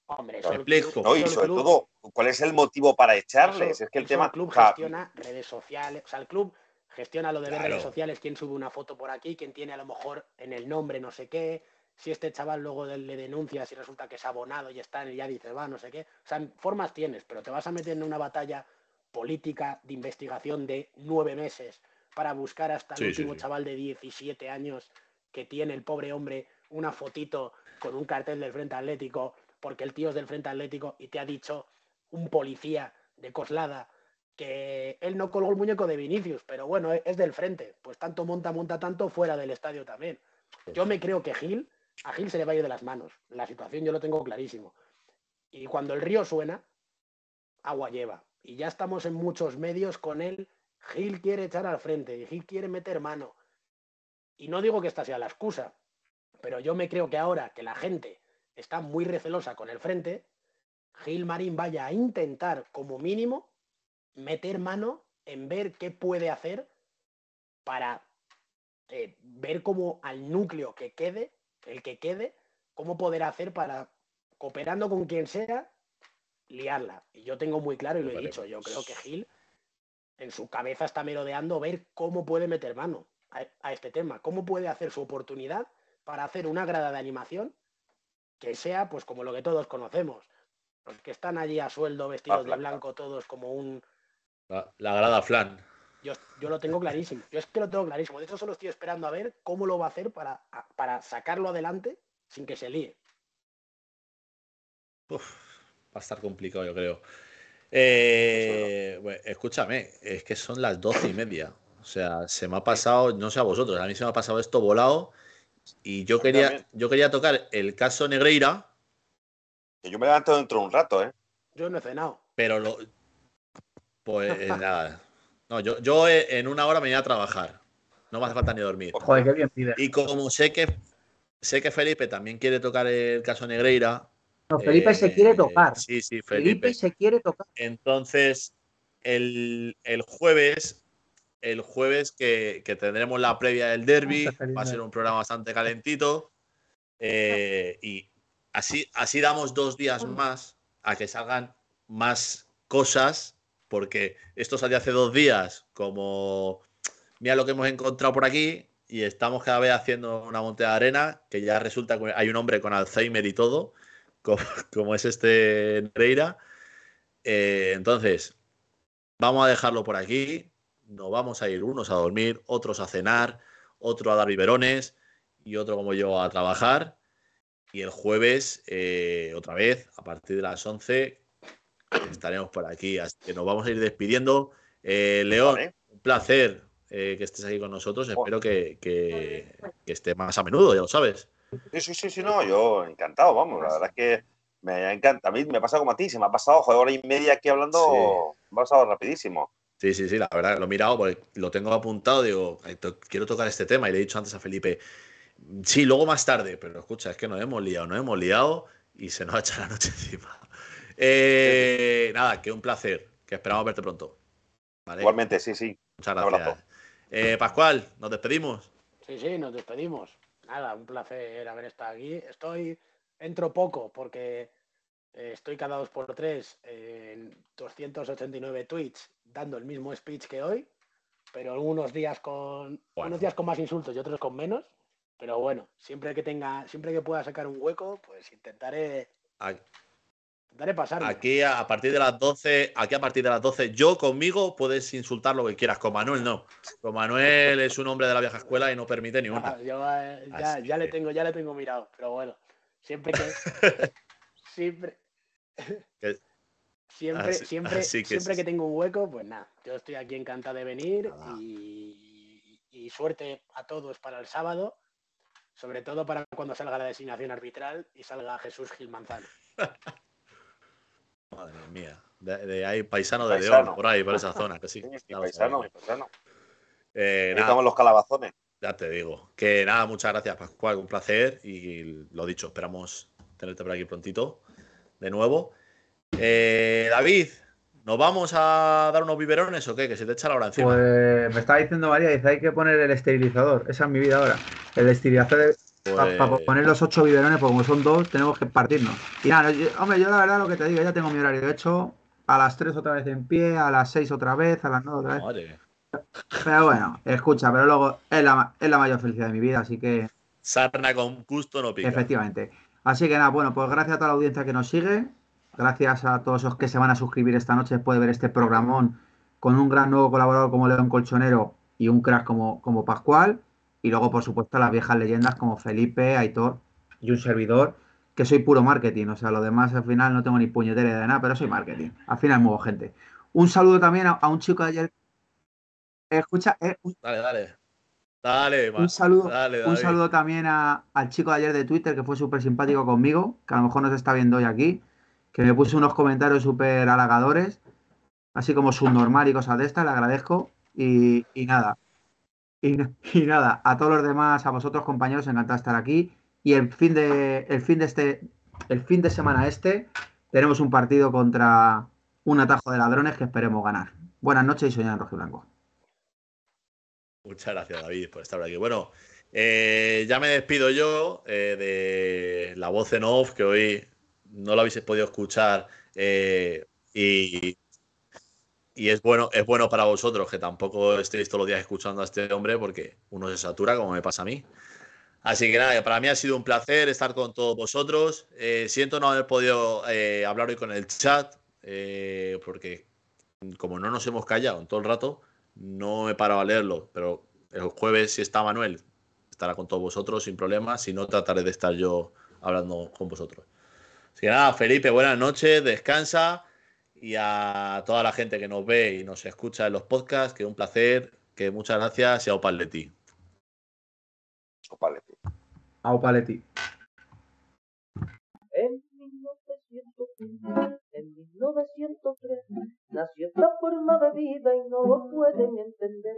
hombre, eso Explico. No, y sobre todo, ¿cuál es el motivo para echarles? eso- es que el tema. El club gestiona redes sociales. O sea, el club gestiona lo de ver Claro. redes sociales, quién sube una foto por aquí, quién tiene a lo mejor en el nombre no sé qué. Si este chaval luego le denuncia, si resulta que es abonado y está, y ya dices, va, no sé qué. O sea, formas tienes, pero te vas a meter en una batalla política de investigación de nueve meses para buscar hasta el Sí, sí, último sí. chaval de 17 años que tiene el pobre hombre una fotito con un cartel del Frente Atlético, porque el tío es del Frente Atlético y te ha dicho un policía de Coslada que él no colgó el muñeco de Vinicius, pero bueno, es del frente. Pues tanto monta, monta tanto fuera del estadio también. Yo me creo que Gil, a Gil se le va a ir de las manos. La situación yo lo tengo clarísimo. Y cuando el río suena, agua lleva. Y ya estamos en muchos medios con él. Gil quiere echar al frente y Gil quiere meter mano. Y no digo que esta sea la excusa, pero yo me creo que ahora que la gente está muy recelosa con el frente, Gil Marín vaya a intentar, como mínimo, meter mano en ver qué puede hacer para eh, ver cómo al núcleo que quede, el que quede, cómo poder hacer para, cooperando con quien sea, liarla. Y yo tengo muy claro, y lo he dicho, yo pues. creo que Gil en su cabeza está merodeando ver cómo puede meter mano a, a este tema, cómo puede hacer su oportunidad para hacer una grada de animación que sea pues como lo que todos conocemos. Los que están allí a sueldo, vestidos de blanca. blanco, todos como un... La, la grada flan. Yo, yo lo tengo clarísimo. Yo es que lo tengo clarísimo. De hecho, solo estoy esperando a ver cómo lo va a hacer para, para sacarlo adelante sin que se líe. Uf, va a estar complicado, yo creo. Eh, bueno, escúchame, es que son las doce y media. O sea, se me ha pasado, no sé a vosotros, a mí se me ha pasado esto volado. Y yo quería, también. yo quería tocar el caso Negreira, que yo me levanto dentro de un rato, ¿eh? Yo no he cenado. pero lo. Pues nada. No, yo, yo en una hora me voy a trabajar. No me hace falta ni dormir. Joder, qué bien pide. Y como sé que sé que Felipe también quiere tocar el caso Negreira. No, Felipe se eh, quiere tocar. Sí, sí, Felipe Felipe. se quiere tocar. Entonces, el, el jueves, el jueves que, que tendremos la previa del derby, va a ser un programa bastante calentito. eh, y así, así damos dos días más a que salgan más cosas, porque esto salió hace dos días, como mira lo que hemos encontrado por aquí, y estamos cada vez haciendo una montaña de arena, que ya resulta que hay un hombre con Alzheimer y todo, como, como es este Nereira. Eh, entonces, vamos a dejarlo por aquí. Nos vamos a ir unos a dormir, otros a cenar, otro a dar biberones y otro como yo a trabajar. Y el jueves, eh, otra vez, a partir de las 11, estaremos por aquí. Así que nos vamos a ir despidiendo. Eh, León, Vale. un placer eh, que estés aquí con nosotros. Espero que, que, que esté más a menudo, ya lo sabes. Sí, sí, sí, sí, no, yo encantado, vamos, la verdad es que me encanta. A mí me pasa como a ti, se me ha pasado, joder, hora y media aquí hablando, me ha pasado rapidísimo. Sí, sí, sí, la verdad, lo he mirado porque lo tengo apuntado, digo, "Ay, to- quiero tocar este tema y le he dicho antes a Felipe, sí, luego más tarde, pero escucha, es que nos hemos liado, nos hemos liado y se nos ha echado la noche encima. Eh, nada, que un placer, que esperamos verte pronto. Igualmente, sí, sí. Muchas gracias. Eh, Pascual, nos despedimos. Sí, sí, nos despedimos. Nada, un placer haber estado aquí. Estoy, entro poco porque eh, estoy cada dos por tres en 289 tweets dando el mismo speech que hoy, pero algunos días con unos días con más insultos y otros con menos. Pero bueno, siempre que tenga, siempre que pueda sacar un hueco, pues intentaré. Intentaré pasar. Aquí a partir de las 12, aquí a partir de las 12, yo conmigo puedes insultar lo que quieras. Con Manuel no. Con Manuel es un hombre de la vieja escuela y no permite ni una. Eh, ya, le tengo, ya le tengo mirado, pero bueno, siempre que. siempre. Siempre, siempre, siempre que tengo un hueco, pues nada, yo estoy aquí encantado de venir y, suerte a todos para el sábado, sobre todo para cuando salga la designación arbitral y salga Jesús Gil Manzano. Madre mía, de, ahí paisano de León, por ahí, por esa zona, que sí. paisano, paisano. Eh, estamos los calabazones. Ya te digo. Que nada, muchas gracias, Pascual, un placer y lo dicho, esperamos tenerte por aquí prontito de nuevo. Eh, David, ¿nos vamos a dar unos biberones o qué? Que se te echa la hora encima. Pues me estaba diciendo María, dice, hay que poner el esterilizador. Esa es mi vida ahora. El esterilizador para pues poner los ocho biberones, porque como son dos, tenemos que partirnos. Y nada, hombre, yo la verdad lo que te digo, ya tengo mi horario de hecho. A las tres otra vez en pie, a las seis otra vez, a las nueve otra vez. Pero bueno, escucha, pero luego es la, es la mayor felicidad de mi vida, así que. Sarna con gusto no pica. Efectivamente. Así que nada, bueno, pues gracias a toda la audiencia que nos sigue. Gracias a todos los que se van a suscribir esta noche después de ver este programón con un gran nuevo colaborador como León Colchonero y un crack como, como Pascual. Y luego, por supuesto, las viejas leyendas como Felipe, Aitor y un servidor, que soy puro marketing. O sea, lo demás al final no tengo ni puñetera de nada, pero soy marketing. Al final muevo gente. Un saludo también a, un chico de ayer. Escucha. Eh, dale, dale. Dale, un saludo, un saludo también al chico de ayer de Twitter que fue súper simpático conmigo, que a lo mejor nos está viendo hoy aquí que me puso unos comentarios súper halagadores, así como subnormal y cosas de estas, le agradezco. Y, nada, y, nada, a todos los demás, a vosotros compañeros, encantado de estar aquí. Y el fin de, el fin de este, el fin de semana este, tenemos un partido contra un atajo de ladrones que esperemos ganar. Buenas noches y soñad en blanco. Muchas gracias, David, por estar aquí. Bueno, eh, ya me despido yo eh, de la voz en off que hoy no lo habéis podido escuchar eh, y, es bueno, es bueno para vosotros que tampoco estéis todos los días escuchando a este hombre porque uno se satura como me pasa a mí. Así que nada, para mí ha sido un placer estar con todos vosotros. Eh, siento no haber podido eh, hablar hoy con el chat porque como no nos hemos callado en todo el rato, no he parado a leerlo, pero el jueves si está Manuel estará con todos vosotros sin problemas, si no trataré de estar yo hablando con vosotros. Así que nada, Felipe, buenas noches, descansa y a toda la gente que nos ve y nos escucha en los podcasts, que un placer, que muchas gracias y a Opaleti. Opaleti. A Opaleti. En 1903, en 1903 nació esta forma de vida y no lo pueden entender.